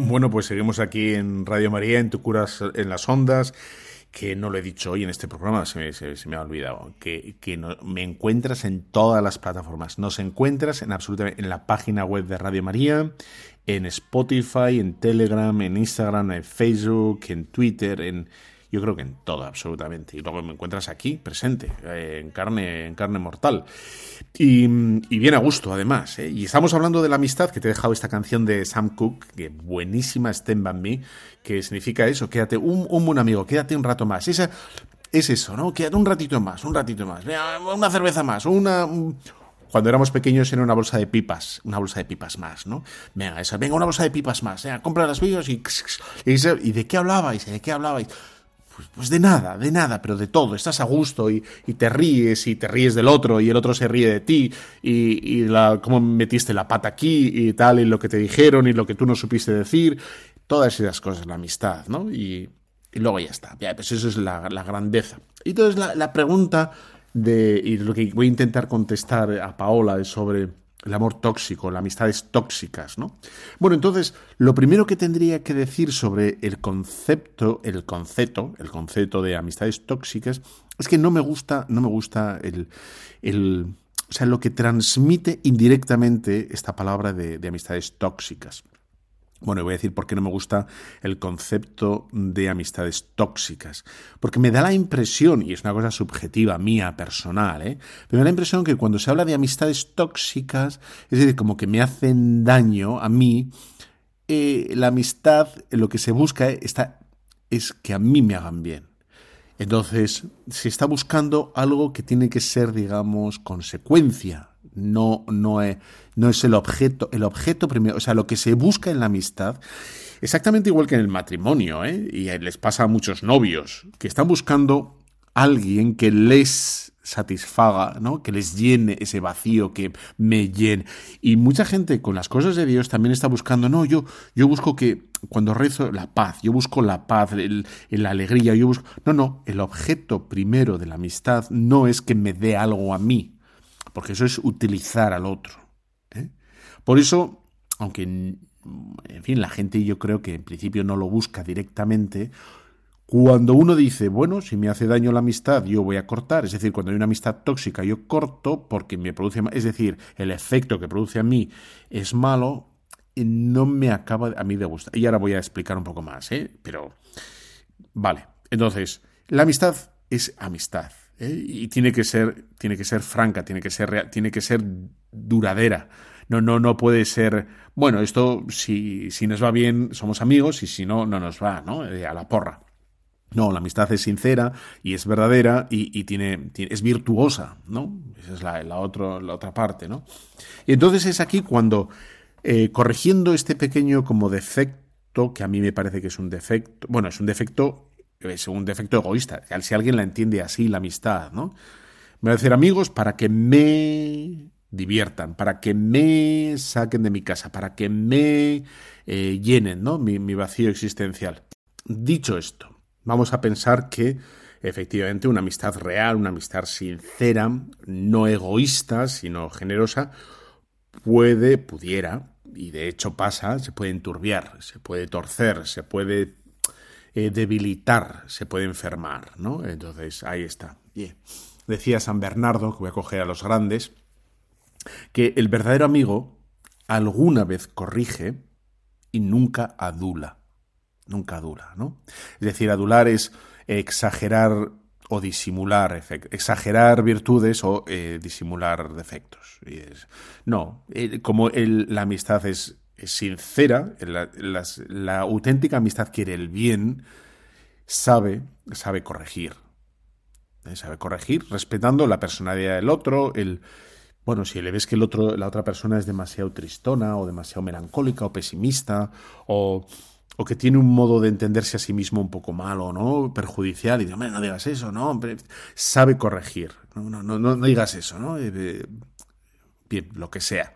Bueno, pues seguimos aquí en Radio María, en Tu Curas en las Ondas, que no lo he dicho hoy en este programa, se me, ha olvidado, que, me encuentras en todas las plataformas. Nos encuentras en absolutamente en la página web de Radio María, en Spotify, en Telegram, en Instagram, en Facebook, en Twitter, en yo creo que en todo, absolutamente. Y luego me encuentras aquí, presente, eh, en, carne, en carne mortal. Y, bien a gusto, además. ¿eh? Y estamos hablando de la amistad, que te he dejado esta canción de Sam Cooke, que buenísima, Stand By Me, que significa eso, quédate un, un buen amigo, quédate un rato más. Esa, es eso, ¿no? Quédate un ratito más, un ratito más. Una cerveza más, una... Cuando éramos pequeños era una bolsa de pipas, una bolsa de pipas más, ¿no? Venga, esa, venga, una bolsa de pipas más, venga, compra las vídeos y, y, y, ¿de qué hablabais? ¿De qué hablabais? Pues, pues, de nada, de nada, pero de todo. Estás a gusto y, te ríes y te ríes del otro y el otro se ríe de ti y, la, cómo metiste la pata aquí y tal y lo que te dijeron y lo que tú no supiste decir. Todas esas cosas, la amistad, ¿no? Y, luego ya está. Pues eso es la, grandeza. Y entonces la, la pregunta de, y lo que voy a intentar contestar a Paola es sobre el amor tóxico, las amistades tóxicas, ¿no? Bueno, entonces, lo primero que tendría que decir sobre el concepto, el concepto, el concepto de amistades tóxicas, es que no me gusta, no me gusta el, el o sea, lo que transmite indirectamente esta palabra de amistades tóxicas. Bueno, voy a decir por qué no me gusta el concepto de amistades tóxicas. Porque me da la impresión, y es una cosa subjetiva mía, personal, ¿eh? me da la impresión que cuando se habla de amistades tóxicas, es decir, como que me hacen daño a mí, eh, la amistad, lo que se busca está, es que a mí me hagan bien. Entonces, se está buscando algo que tiene que ser, digamos, consecuencia, no, no, es, no es el objeto, el objeto primero, o sea, lo que se busca en la amistad, exactamente igual que en el matrimonio, ¿eh? y les pasa a muchos novios, que están buscando alguien que les satisfaga, ¿no? Que les llene ese vacío, que me llene. Y mucha gente con las cosas de Dios también está buscando, no, yo, yo busco que cuando rezo la paz, yo busco la paz, la alegría, yo busco... No, no, el objeto primero de la amistad no es que me dé algo a mí, porque eso es utilizar al otro. ¿eh? Por eso, aunque en fin, la gente yo creo que en principio no lo busca directamente. Cuando uno dice, bueno, si me hace daño la amistad, yo voy a cortar, es decir, cuando hay una amistad tóxica, yo corto porque me produce, es decir, el efecto que produce a mí es malo, y no me acaba a mí de gustar. Y ahora voy a explicar un poco más, ¿eh? Pero, vale, entonces, la amistad es amistad. Y tiene que ser, tiene que ser franca, tiene que ser real, tiene que ser duradera. No, no, no puede ser, bueno, esto si, si nos va bien somos amigos y si no, no nos va, ¿no? Eh, a la porra. No, la amistad es sincera y es verdadera y, tiene, es virtuosa, ¿no? Esa es la, la, la otra parte, ¿no? Y entonces es aquí cuando, eh, corrigiendo este pequeño como defecto, que a mí me parece que es un defecto, bueno, es un defecto, es un defecto egoísta, si alguien la entiende así, la amistad, ¿no? Me voy a decir amigos para que me diviertan, para que me saquen de mi casa, para que me eh, llenen, ¿no? mi vacío existencial. Dicho esto, Vamos a pensar que efectivamente una amistad real, una amistad sincera, no egoísta, sino generosa, puede, pudiera, y de hecho pasa, se puede enturbiar, se puede torcer, se puede eh, debilitar, se puede enfermar, ¿no? Entonces, ahí está. Decía San Bernardo, que voy a coger a los grandes, que el verdadero amigo alguna vez corrige y nunca adula nunca adula, ¿no? Es decir, adular es exagerar o disimular exagerar virtudes o eh, disimular defectos. No, como la amistad es, sincera, la, auténtica amistad quiere el bien, sabe, sabe corregir. ¿eh? Sabe corregir respetando la personalidad del otro, el, bueno, si le ves que el otro, la otra persona es demasiado tristona o demasiado melancólica o pesimista o o que tiene un modo de entenderse a sí mismo un poco malo, ¿no? Perjudicial, y dice, no digas eso, ¿no? Hombre, sabe corregir, no, no, no, no digas eso, ¿no? Eh, eh, bien, lo que sea.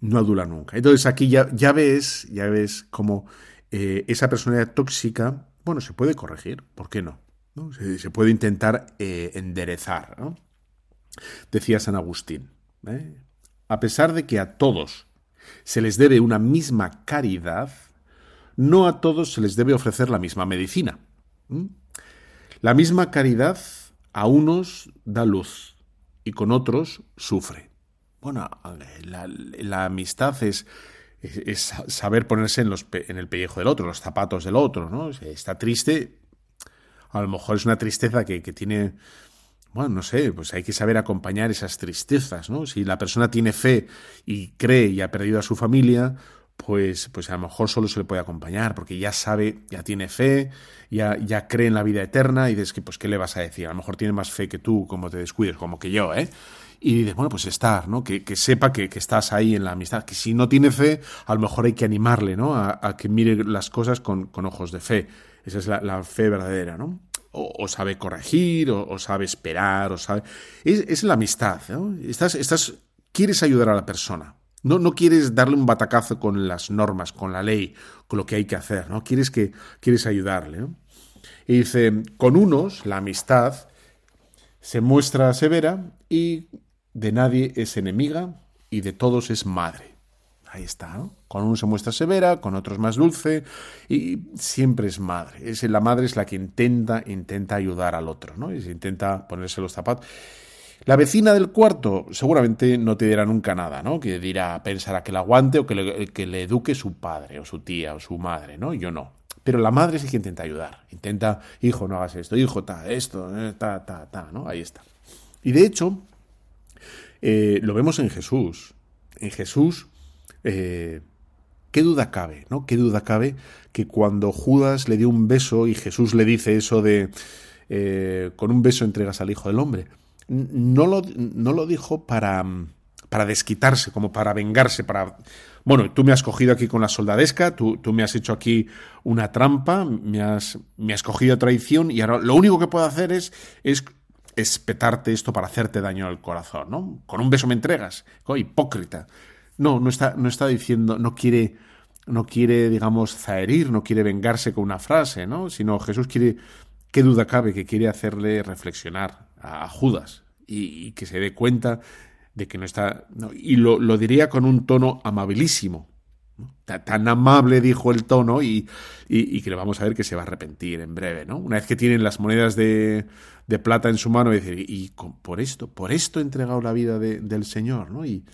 No adula nunca. Entonces aquí ya, ya ves, ya ves cómo eh, esa personalidad tóxica, bueno, se puede corregir, ¿por qué no? Se, puede intentar enderezar, ¿no? Decía San Agustín, a pesar de que a todos se les debe una misma caridad, no a todos se les debe ofrecer la misma medicina. La misma caridad a unos da luz y con otros sufre. Bueno, la, amistad es, saber ponerse en, los, en el pellejo del otro, los zapatos del otro, ¿no? Está triste, a lo mejor es una tristeza que, que tiene bueno, no sé, pues hay que saber acompañar esas tristezas, ¿no? Si la persona tiene fe y cree y ha perdido a su familia, pues, pues a lo mejor solo se le puede acompañar, porque ya sabe, ya tiene fe, ya, ya cree en la vida eterna, y dices que, pues, ¿qué le vas a decir? A lo mejor tiene más fe que tú, como te descuides, como que yo, ¿eh? Y dices, bueno, pues estar, ¿no? Que, que sepa que, que, estás ahí en la amistad, que si no tiene fe, a lo mejor hay que animarle, ¿no? A, que mire las cosas con, con, ojos de fe. Esa es la, fe verdadera, ¿no? O, sabe corregir, o, sabe esperar, o sabe... Es, es la amistad, ¿no? Estás, estás, quieres ayudar a la persona, no, no quieres darle un batacazo con las normas, con la ley, con lo que hay que hacer, ¿no? Quieres que quieres ayudarle. Y dice, con unos la amistad se muestra severa y de nadie es enemiga y de todos es madre. Ahí está, ¿no? Con uno se muestra severa, con otros más dulce y siempre es madre. Es, la madre es la que intenta, intenta ayudar al otro, ¿no? Intenta ponerse los zapatos. La vecina del cuarto seguramente no te dirá nunca nada, ¿no? Que dirá, pensará que la aguante o que le, que le eduque su padre o su tía o su madre, ¿no? Yo no. Pero la madre sí que intenta ayudar. Intenta, hijo, no hagas esto, hijo, ta, esto, eh, ta, ta, ta, ¿no? Ahí está. Y de hecho, eh, lo vemos en Jesús. En Jesús, eh, ¿qué duda cabe, no? ¿Qué duda cabe que cuando Judas le dio un beso y Jesús le dice eso de, con un beso entregas al Hijo del Hombre? no lo, no lo dijo para, para desquitarse, como para vengarse, para... Bueno, tú me has cogido aquí con la soldadesca, tú, tú me has hecho aquí una trampa, me has, me has cogido traición y ahora lo único que puedo hacer es espetarte esto para hacerte daño al corazón, ¿no? Con un beso me entregas, hipócrita. No, no está, no está diciendo, no quiere, no quiere, digamos, zaherir, no quiere vengarse con una frase, ¿no? Sino Jesús quiere, qué duda cabe, que quiere hacerle reflexionar, a Judas y, que se dé cuenta de que no está... y lo, diría con un tono amabilísimo. Tan amable dijo el tono y, y, que le vamos a ver que se va a arrepentir en breve, ¿no? Una vez que tienen las monedas de, de plata en su mano y y por esto, por esto he entregado la vida del Señor, ¿no? Y,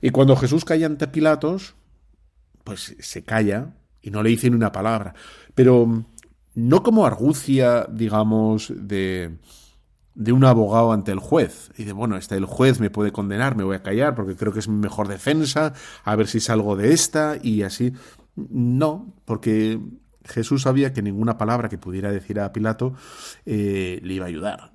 y cuando Jesús cae ante Pilatos, pues se calla y no le dice ni una palabra. Pero no como argucia, digamos, de, de un abogado ante el juez. Y de, bueno, este, el juez me puede condenar, me voy a callar porque creo que es mi mejor defensa, a ver si salgo de esta y así. No, porque Jesús sabía que ninguna palabra que pudiera decir a Pilato eh, le iba a ayudar.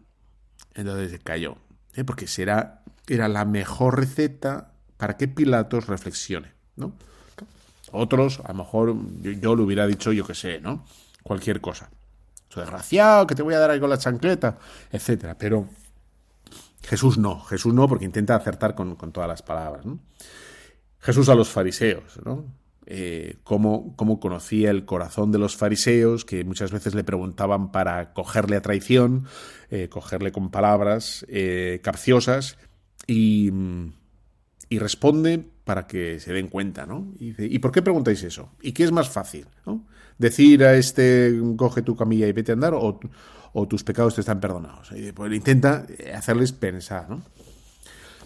Entonces cayó, ¿eh? porque será, era la mejor receta para que Pilatos reflexione. ¿no? Otros, a lo mejor yo, yo le hubiera dicho, yo qué sé, ¿no? Cualquier cosa desgraciado, que te voy a dar ahí con la chancleta, etcétera. Pero Jesús no, Jesús no, porque intenta acertar con, todas las palabras. Jesús a los fariseos, ¿no? Eh, cómo, conocía el corazón de los fariseos, que muchas veces le preguntaban para cogerle a traición, eh, cogerle con palabras eh, capciosas, y, y, responde para que se den cuenta, ¿no? Y dice, ¿y por qué preguntáis eso? ¿Y qué es más fácil? ¿no? decir a este coge tu camilla y vete a andar o, tus pecados te están perdonados. Y pues intenta hacerles pensar, ¿no?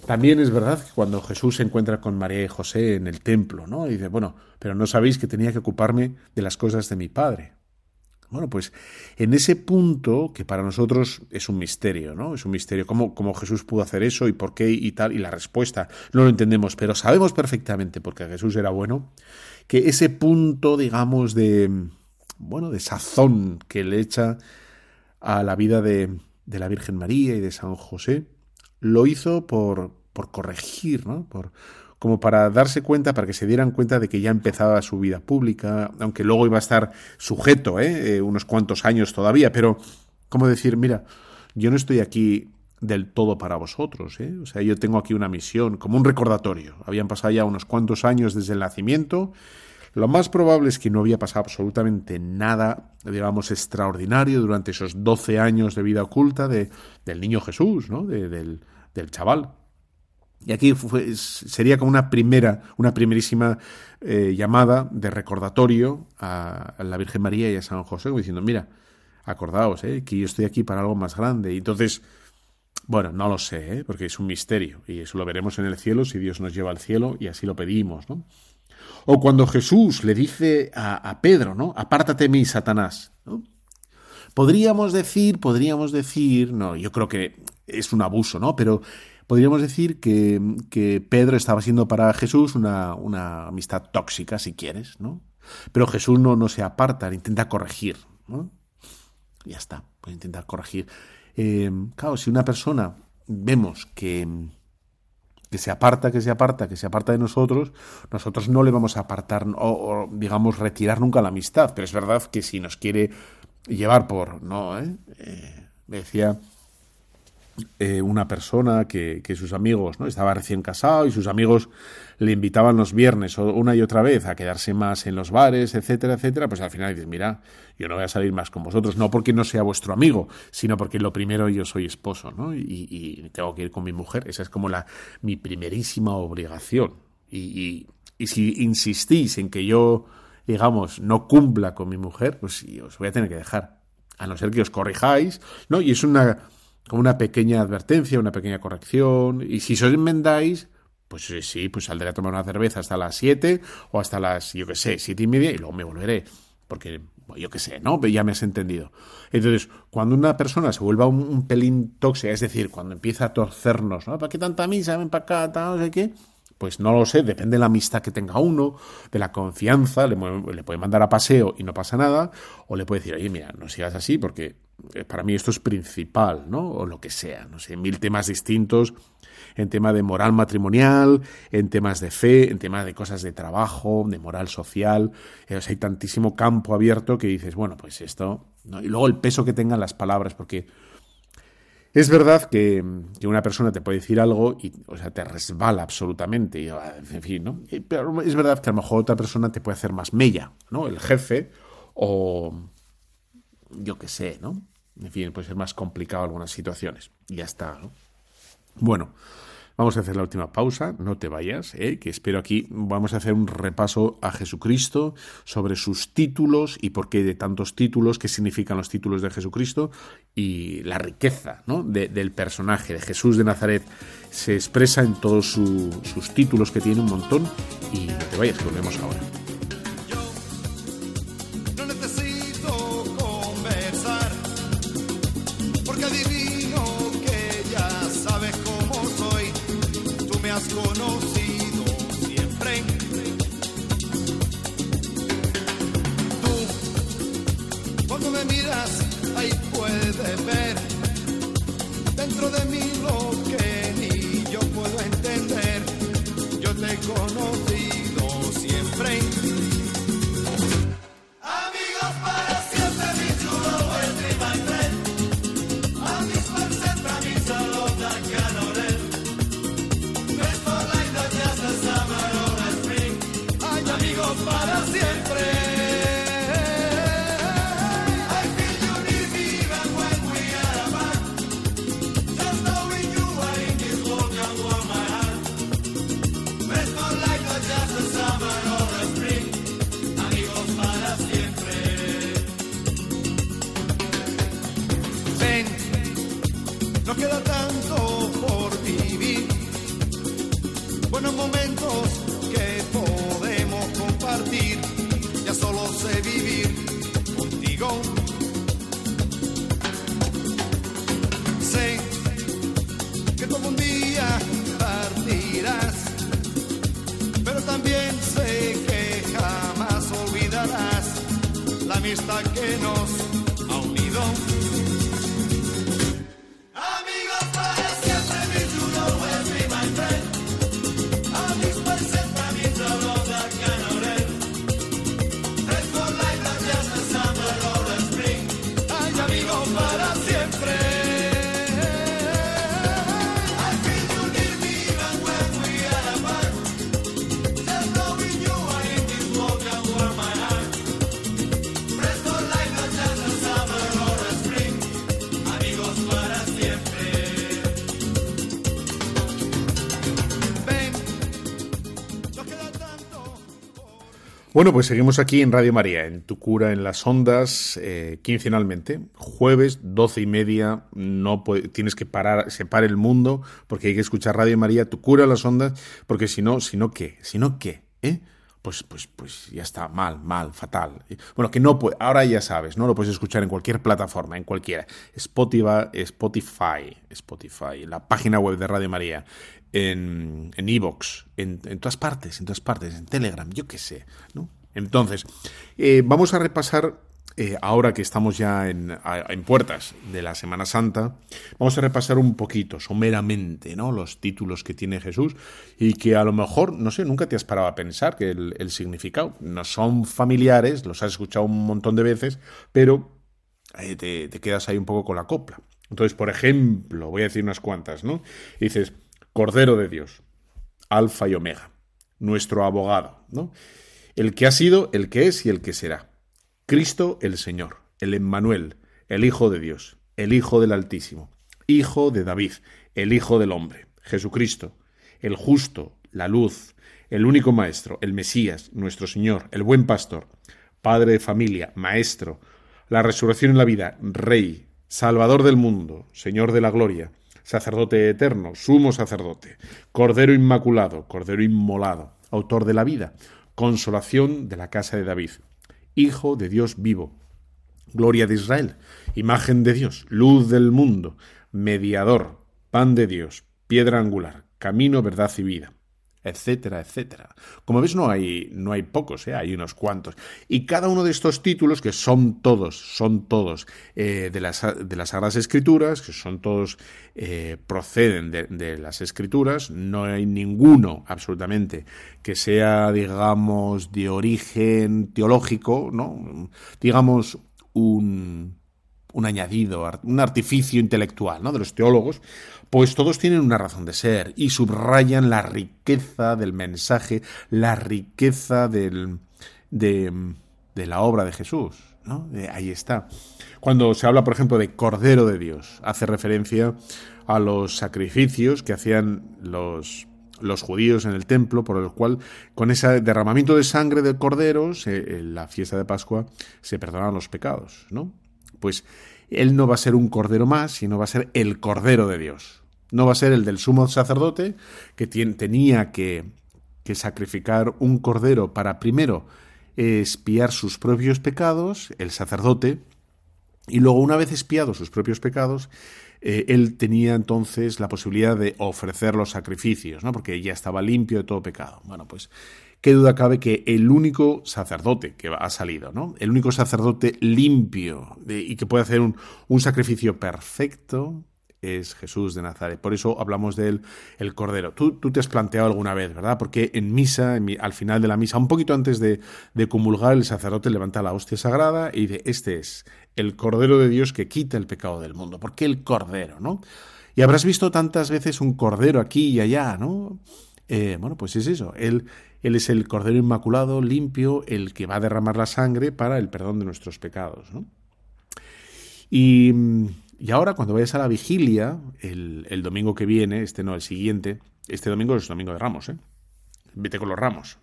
También es verdad que cuando Jesús se encuentra con María y José en el templo, ¿no? Dice, bueno, pero no sabéis que tenía que ocuparme de las cosas de mi Padre. Bueno, pues en ese punto, que para nosotros es un misterio, ¿no? Es un misterio cómo, cómo, Jesús pudo hacer eso y por qué y tal, y la respuesta no lo entendemos, pero sabemos perfectamente, porque Jesús era bueno, que ese punto, digamos, de, bueno, de sazón que le echa a la vida de, de la Virgen María y de San José, lo hizo por, por corregir, ¿no? Por, como para darse cuenta, para que se dieran cuenta de que ya empezaba su vida pública, aunque luego iba a estar sujeto, ¿eh? Eh, unos cuantos años todavía, pero como decir, mira, yo no estoy aquí del todo para vosotros. ¿eh? O sea, yo tengo aquí una misión, como un recordatorio. Habían pasado ya unos cuantos años desde el nacimiento. Lo más probable es que no había pasado absolutamente nada, digamos, extraordinario durante esos 12 años de vida oculta de, del niño Jesús, ¿no? del, del chaval. Y aquí sería como una primera, una primerísima eh, llamada de recordatorio a, la Virgen María y a San José, diciendo, mira, acordaos, ¿eh? que yo estoy aquí para algo más grande. Y entonces, bueno, no lo sé, ¿eh? porque es un misterio y eso lo veremos en el cielo si Dios nos lleva al cielo y así lo pedimos. O cuando Jesús le dice a, Pedro, ¿no? Apártate de mí, Satanás, ¿no? Podríamos decir, podríamos decir, no, yo creo que es un abuso, ¿no? Pero podríamos decir que, que Pedro estaba siendo para Jesús una, una, amistad tóxica, si quieres, ¿no? Pero Jesús no, no se aparta, intenta corregir, ¿no? Ya está, puede intentar corregir. Eh, claro, si una persona vemos que, que se aparta, que se aparta, que se aparta de nosotros, nosotros no le vamos a apartar o, digamos, retirar nunca la amistad. Pero es verdad que si nos quiere llevar por, no, ¿eh? eh me decía eh, una persona que, sus amigos, ¿no? Estaba recién casado y sus amigos le invitaban los viernes una y otra vez a quedarse más en los bares, etcétera, etcétera, pues al final dices, mira, yo no voy a salir más con vosotros, no porque no sea vuestro amigo, sino porque lo primero yo soy esposo, ¿no? Y, tengo que ir con mi mujer, esa es como la mi primerísima obligación. Y, y, si insistís en que yo, digamos, no cumpla con mi mujer, pues os voy a tener que dejar, a no ser que os corrijáis, ¿no? Y es una como una pequeña advertencia, una pequeña corrección, y si os enmendáis, pues sí, pues saldré a tomar una cerveza hasta las 7 o hasta las, yo qué sé, siete y media y luego me volveré. Porque, yo qué sé, ¿no? Ya me has entendido. Entonces, cuando una persona se vuelva un, pelín tóxica, es decir, cuando empieza a torcernos, ¿no? ¿Para qué tanta misa? Ven para acá, no sé qué. Pues no lo sé, depende de la amistad que tenga uno, de la confianza, le, le puede mandar a paseo y no pasa nada, o le puede decir, oye, mira, no sigas así porque para mí esto es principal, ¿no? O lo que sea, no sé, mil temas distintos en tema de moral matrimonial, en temas de fe, en temas de cosas de trabajo, de moral social. Eh, hay tantísimo campo abierto que dices, bueno, pues esto. Y luego el peso que tengan las palabras, porque es verdad que, una persona te puede decir algo y, o sea, te resbala absolutamente, en fin, ¿no? Pero es verdad que a lo mejor otra persona te puede hacer más mella, ¿no? El jefe o yo qué sé, ¿no? En fin, puede ser más complicado algunas situaciones. Ya está, ¿no? Bueno, Vamos a hacer la última pausa, no te vayas, ¿eh? que espero aquí vamos a hacer un repaso a Jesucristo sobre sus títulos y por qué de tantos títulos, qué significan los títulos de Jesucristo y la riqueza ¿no? del personaje de Jesús de Nazaret se expresa en todos sus títulos que tiene un montón y no te vayas, volvemos ahora. De mí lo que ni yo puedo entender. Yo te he que Bueno, pues seguimos aquí en Radio María, en Tu Cura en las Ondas, eh, quincenalmente. Jueves, doce y media, no tienes que parar, se para el mundo, porque hay que escuchar Radio María, Tu Cura en las Ondas, porque si no, si no, ¿qué? Si no, ¿qué? ¿Eh? Pues, pues, pues ya está, mal, mal, fatal. Bueno, que no puede, ahora ya sabes, ¿no? Lo puedes escuchar en cualquier plataforma, en cualquiera. Spotify, Spotify, Spotify, la página web de Radio María, en Evox, en, en, todas partes, en todas partes, en Telegram, yo qué sé, ¿no? Entonces, eh, vamos a repasar, eh, ahora que estamos ya en, en, puertas de la Semana Santa, vamos a repasar un poquito, someramente, ¿no? Los títulos que tiene Jesús y que a lo mejor, no sé, nunca te has parado a pensar que el, el significado no son familiares, los has escuchado un montón de veces, pero eh, te, te quedas ahí un poco con la copla. Entonces, por ejemplo, voy a decir unas cuantas, ¿no? dices, Cordero de Dios, Alfa y Omega, nuestro abogado, ¿no? El que ha sido, el que es y el que será. Cristo el Señor, el Emmanuel, el Hijo de Dios, el Hijo del Altísimo, Hijo de David, el Hijo del Hombre, Jesucristo, el justo, la luz, el único Maestro, el Mesías, nuestro Señor, el buen Pastor, Padre de familia, Maestro, la resurrección en la vida, Rey, Salvador del mundo, Señor de la gloria, sacerdote eterno, sumo sacerdote, Cordero Inmaculado, Cordero Inmolado, autor de la vida, consolación de la casa de David, Hijo de Dios vivo, gloria de Israel, imagen de Dios, luz del mundo, mediador, pan de Dios, piedra angular, camino, verdad y vida etcétera, etcétera. Como ves, no hay, no hay pocos, ¿eh? hay unos cuantos. Y cada uno de estos títulos, que son todos, son todos eh, de, las, de las Sagradas Escrituras, que son todos, eh, proceden de, de, las Escrituras, no hay ninguno, absolutamente, que sea, digamos, de origen teológico, ¿no? Digamos, un, un añadido, un artificio intelectual, ¿no? De los teólogos, pues todos tienen una razón de ser y subrayan la riqueza del mensaje, la riqueza de la obra de Jesús. ¿no? ahí está. Cuando se habla, por ejemplo, de Cordero de Dios, hace referencia a los sacrificios que hacían los, judíos en el templo, por el cual con ese derramamiento de sangre del cordero, en la fiesta de Pascua, se perdonaban los pecados, ¿no? Pues él no va a ser un cordero más, sino va a ser el cordero de Dios. No va a ser el del sumo sacerdote, que tenía que, sacrificar un cordero para primero espiar sus propios pecados, el sacerdote, y luego una vez espiados sus propios pecados, eh, él tenía entonces la posibilidad de ofrecer los sacrificios, ¿no? porque ya estaba limpio de todo pecado. Bueno, pues qué duda cabe que el único sacerdote que ha salido, ¿no? El único sacerdote limpio y que puede hacer un, sacrificio perfecto, es Jesús de Nazaret. Por eso hablamos de él, el Cordero. Tú, tú te has planteado alguna vez, ¿verdad? Porque en misa, al final de la misa, un poquito antes de, de, comulgar, el sacerdote levanta la hostia sagrada y dice, este es el Cordero de Dios que quita el pecado del mundo. ¿Por qué el Cordero, no? Y habrás visto tantas veces un Cordero aquí y allá, ¿no? Eh, bueno, pues es eso. Él, él es el Cordero Inmaculado, limpio, el que va a derramar la sangre para el perdón de nuestros pecados, ¿no? Y y ahora, cuando vayas a la vigilia, el, domingo que viene, este no, el siguiente, este domingo es domingo de Ramos, ¿eh? Vete con los ramos.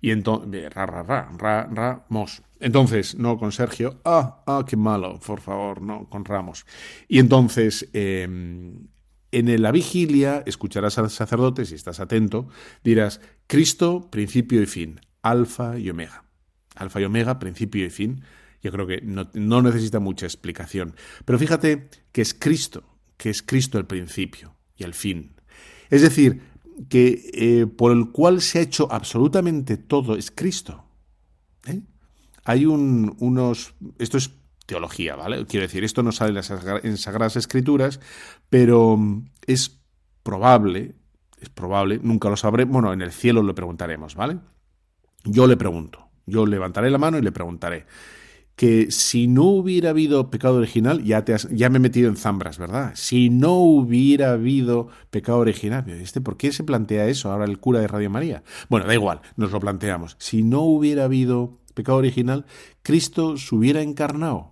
Y entonces, ra, ra, ra, ra, ramos. Entonces, no con Sergio, ah, ah, qué malo, por favor, no, con Ramos. Y entonces, em, en la vigilia, escucharás al sacerdote, si estás atento, dirás, Cristo, principio y fin, alfa y omega. Alfa y omega, principio y fin yo creo que no, necesita mucha explicación. Pero fíjate que es Cristo, que es Cristo el principio y el fin. Es decir, que eh, por el cual se ha hecho absolutamente todo es Cristo. ¿eh? Hay un, unos... Esto es teología, ¿vale? Quiero decir, esto no sale en las Sagradas Escrituras, pero mm, es probable, es probable, nunca lo sabré, bueno, en el cielo lo preguntaremos, ¿vale? Yo le pregunto, yo levantaré la mano y le preguntaré que si no hubiera habido pecado original, ya, te ya me he metido en zambras, ¿verdad? Si no hubiera habido pecado original, ¿este, ¿por qué se plantea eso ahora el cura de Radio María? Bueno, da igual, nos lo planteamos. Si no hubiera habido pecado original, ¿Cristo se hubiera encarnado?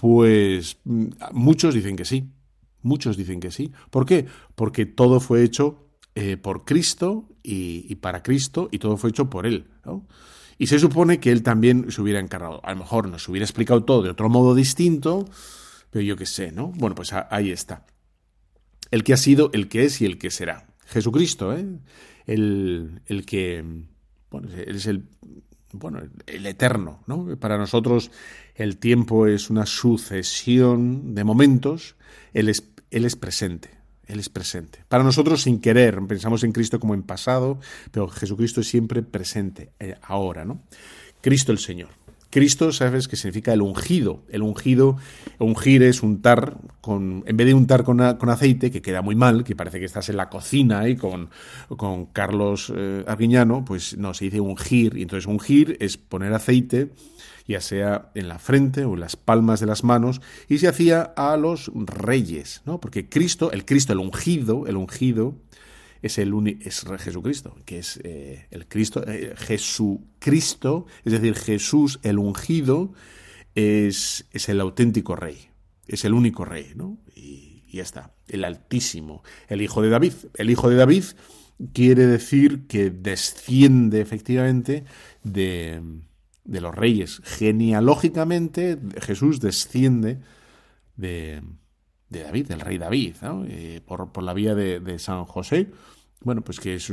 Pues mm, muchos dicen que sí, muchos dicen que sí. ¿Por qué? Porque todo fue hecho eh, por Cristo y, para Cristo y todo fue hecho por Él. Y se supone que él también se hubiera encargado. A lo mejor nos hubiera explicado todo de otro modo distinto, pero yo qué sé, ¿no? Bueno, pues ahí está. El que ha sido, el que es y el que será. Jesucristo, ¿eh? El, el que, bueno, él es el, bueno, el eterno, ¿no? Para nosotros el tiempo es una sucesión de momentos, él es, él es presente. Él es presente. Para nosotros sin querer, pensamos en Cristo como en pasado, pero Jesucristo es siempre presente, eh, ahora, ¿no? Cristo el Señor. Cristo, sabes que significa el ungido. El ungido, ungir es untar con, en vez de untar con, con aceite, que queda muy mal, que parece que estás en la cocina ahí con, con Carlos eh, Arguiñano, pues no, se dice ungir. Y entonces ungir es poner aceite ya sea en la frente o en las palmas de las manos, y se hacía a los reyes, ¿no? Porque Cristo, el Cristo, el ungido, el ungido, es el es Jesucristo, que es eh, el Cristo, eh, Jesucristo, es decir, Jesús, el ungido, es, es, el auténtico rey, es el único rey, ¿no? Y, ya está, el Altísimo, el Hijo de David. El Hijo de David quiere decir que desciende efectivamente de, de los reyes. Genealógicamente, Jesús desciende de, de David, del rey David, eh, por, por, la vía de, San José. Bueno, pues que es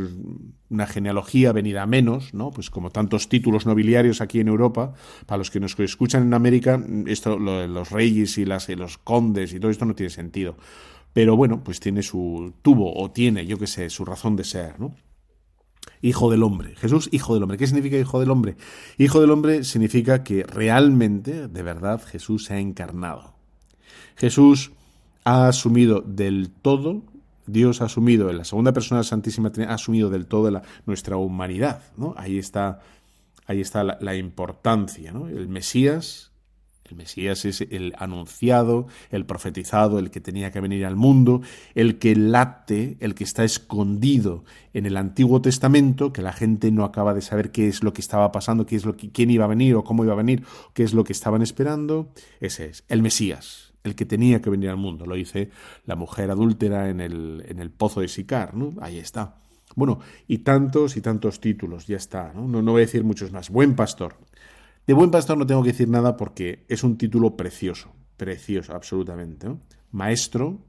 una genealogía venida a menos, ¿no? Pues como tantos títulos nobiliarios aquí en Europa, para los que nos escuchan en América, esto, los reyes y, las, y los condes y todo esto no tiene sentido. Pero bueno, pues tiene su, tuvo o tiene, yo qué sé, su razón de ser, ¿no? Hijo del hombre. Jesús, hijo del hombre. ¿Qué significa hijo del hombre? Hijo del hombre significa que realmente, de verdad, Jesús se ha encarnado. Jesús ha asumido del todo, Dios ha asumido, en la segunda persona Santísima ha asumido del todo la, nuestra humanidad. ¿no? Ahí está, ahí está la, importancia. ¿no? El Mesías, El Mesías es el anunciado, el profetizado, el que tenía que venir al mundo, el que late, el que está escondido en el Antiguo Testamento, que la gente no acaba de saber qué es lo que estaba pasando, qué es lo que, quién iba a venir o cómo iba a venir, qué es lo que estaban esperando. Ese es, el Mesías, el que tenía que venir al mundo. Lo dice la mujer adúltera en el, en el pozo de Sicar, ¿no? Ahí está. Bueno, y tantos y tantos títulos, ya está, ¿no? No, voy a decir muchos más. Buen pastor. De buen pastor no tengo que decir nada porque es un título precioso, precioso, absolutamente. Maestro,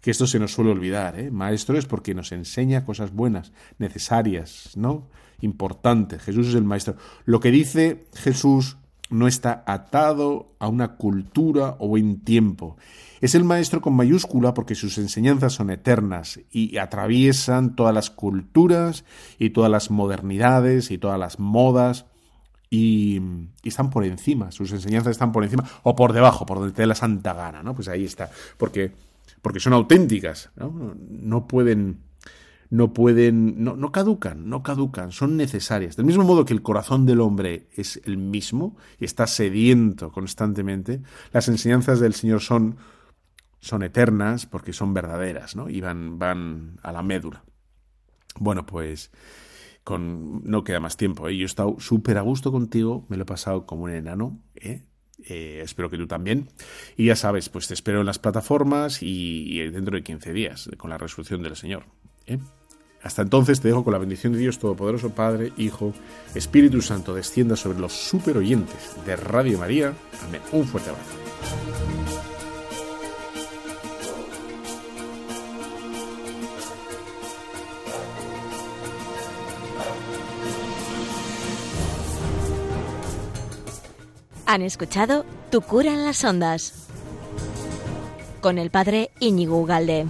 que esto se nos suele olvidar, ¿eh? Maestro es porque nos enseña cosas buenas, necesarias, ¿no? Importantes. Jesús es el maestro. Lo que dice Jesús no está atado a una cultura o en tiempo. Es el maestro con mayúscula porque sus enseñanzas son eternas y atraviesan todas las culturas y todas las modernidades y todas las modas y, están por encima, sus enseñanzas están por encima o por debajo, por donde te dé la santa gana, ¿no? Pues ahí está, porque, porque son auténticas, ¿no? No pueden, no pueden, no, no caducan, no caducan, son necesarias. Del mismo modo que el corazón del hombre es el mismo y está sediento constantemente, las enseñanzas del Señor son, son eternas porque son verdaderas, ¿no? Y van, van a la médula. Bueno, pues no queda más tiempo. ¿eh? Yo he estado súper a gusto contigo, me lo he pasado como un enano. ¿eh? Eh, espero que tú también. Y ya sabes, pues te espero en las plataformas y, dentro de 15 días, con la resolución del Señor. Hasta entonces te dejo con la bendición de Dios Todopoderoso, Padre, Hijo, Espíritu Santo, descienda sobre los super oyentes de Radio María. Amén. Un fuerte abrazo. Han escuchado Tu cura en las ondas con el padre Íñigo Ugalde.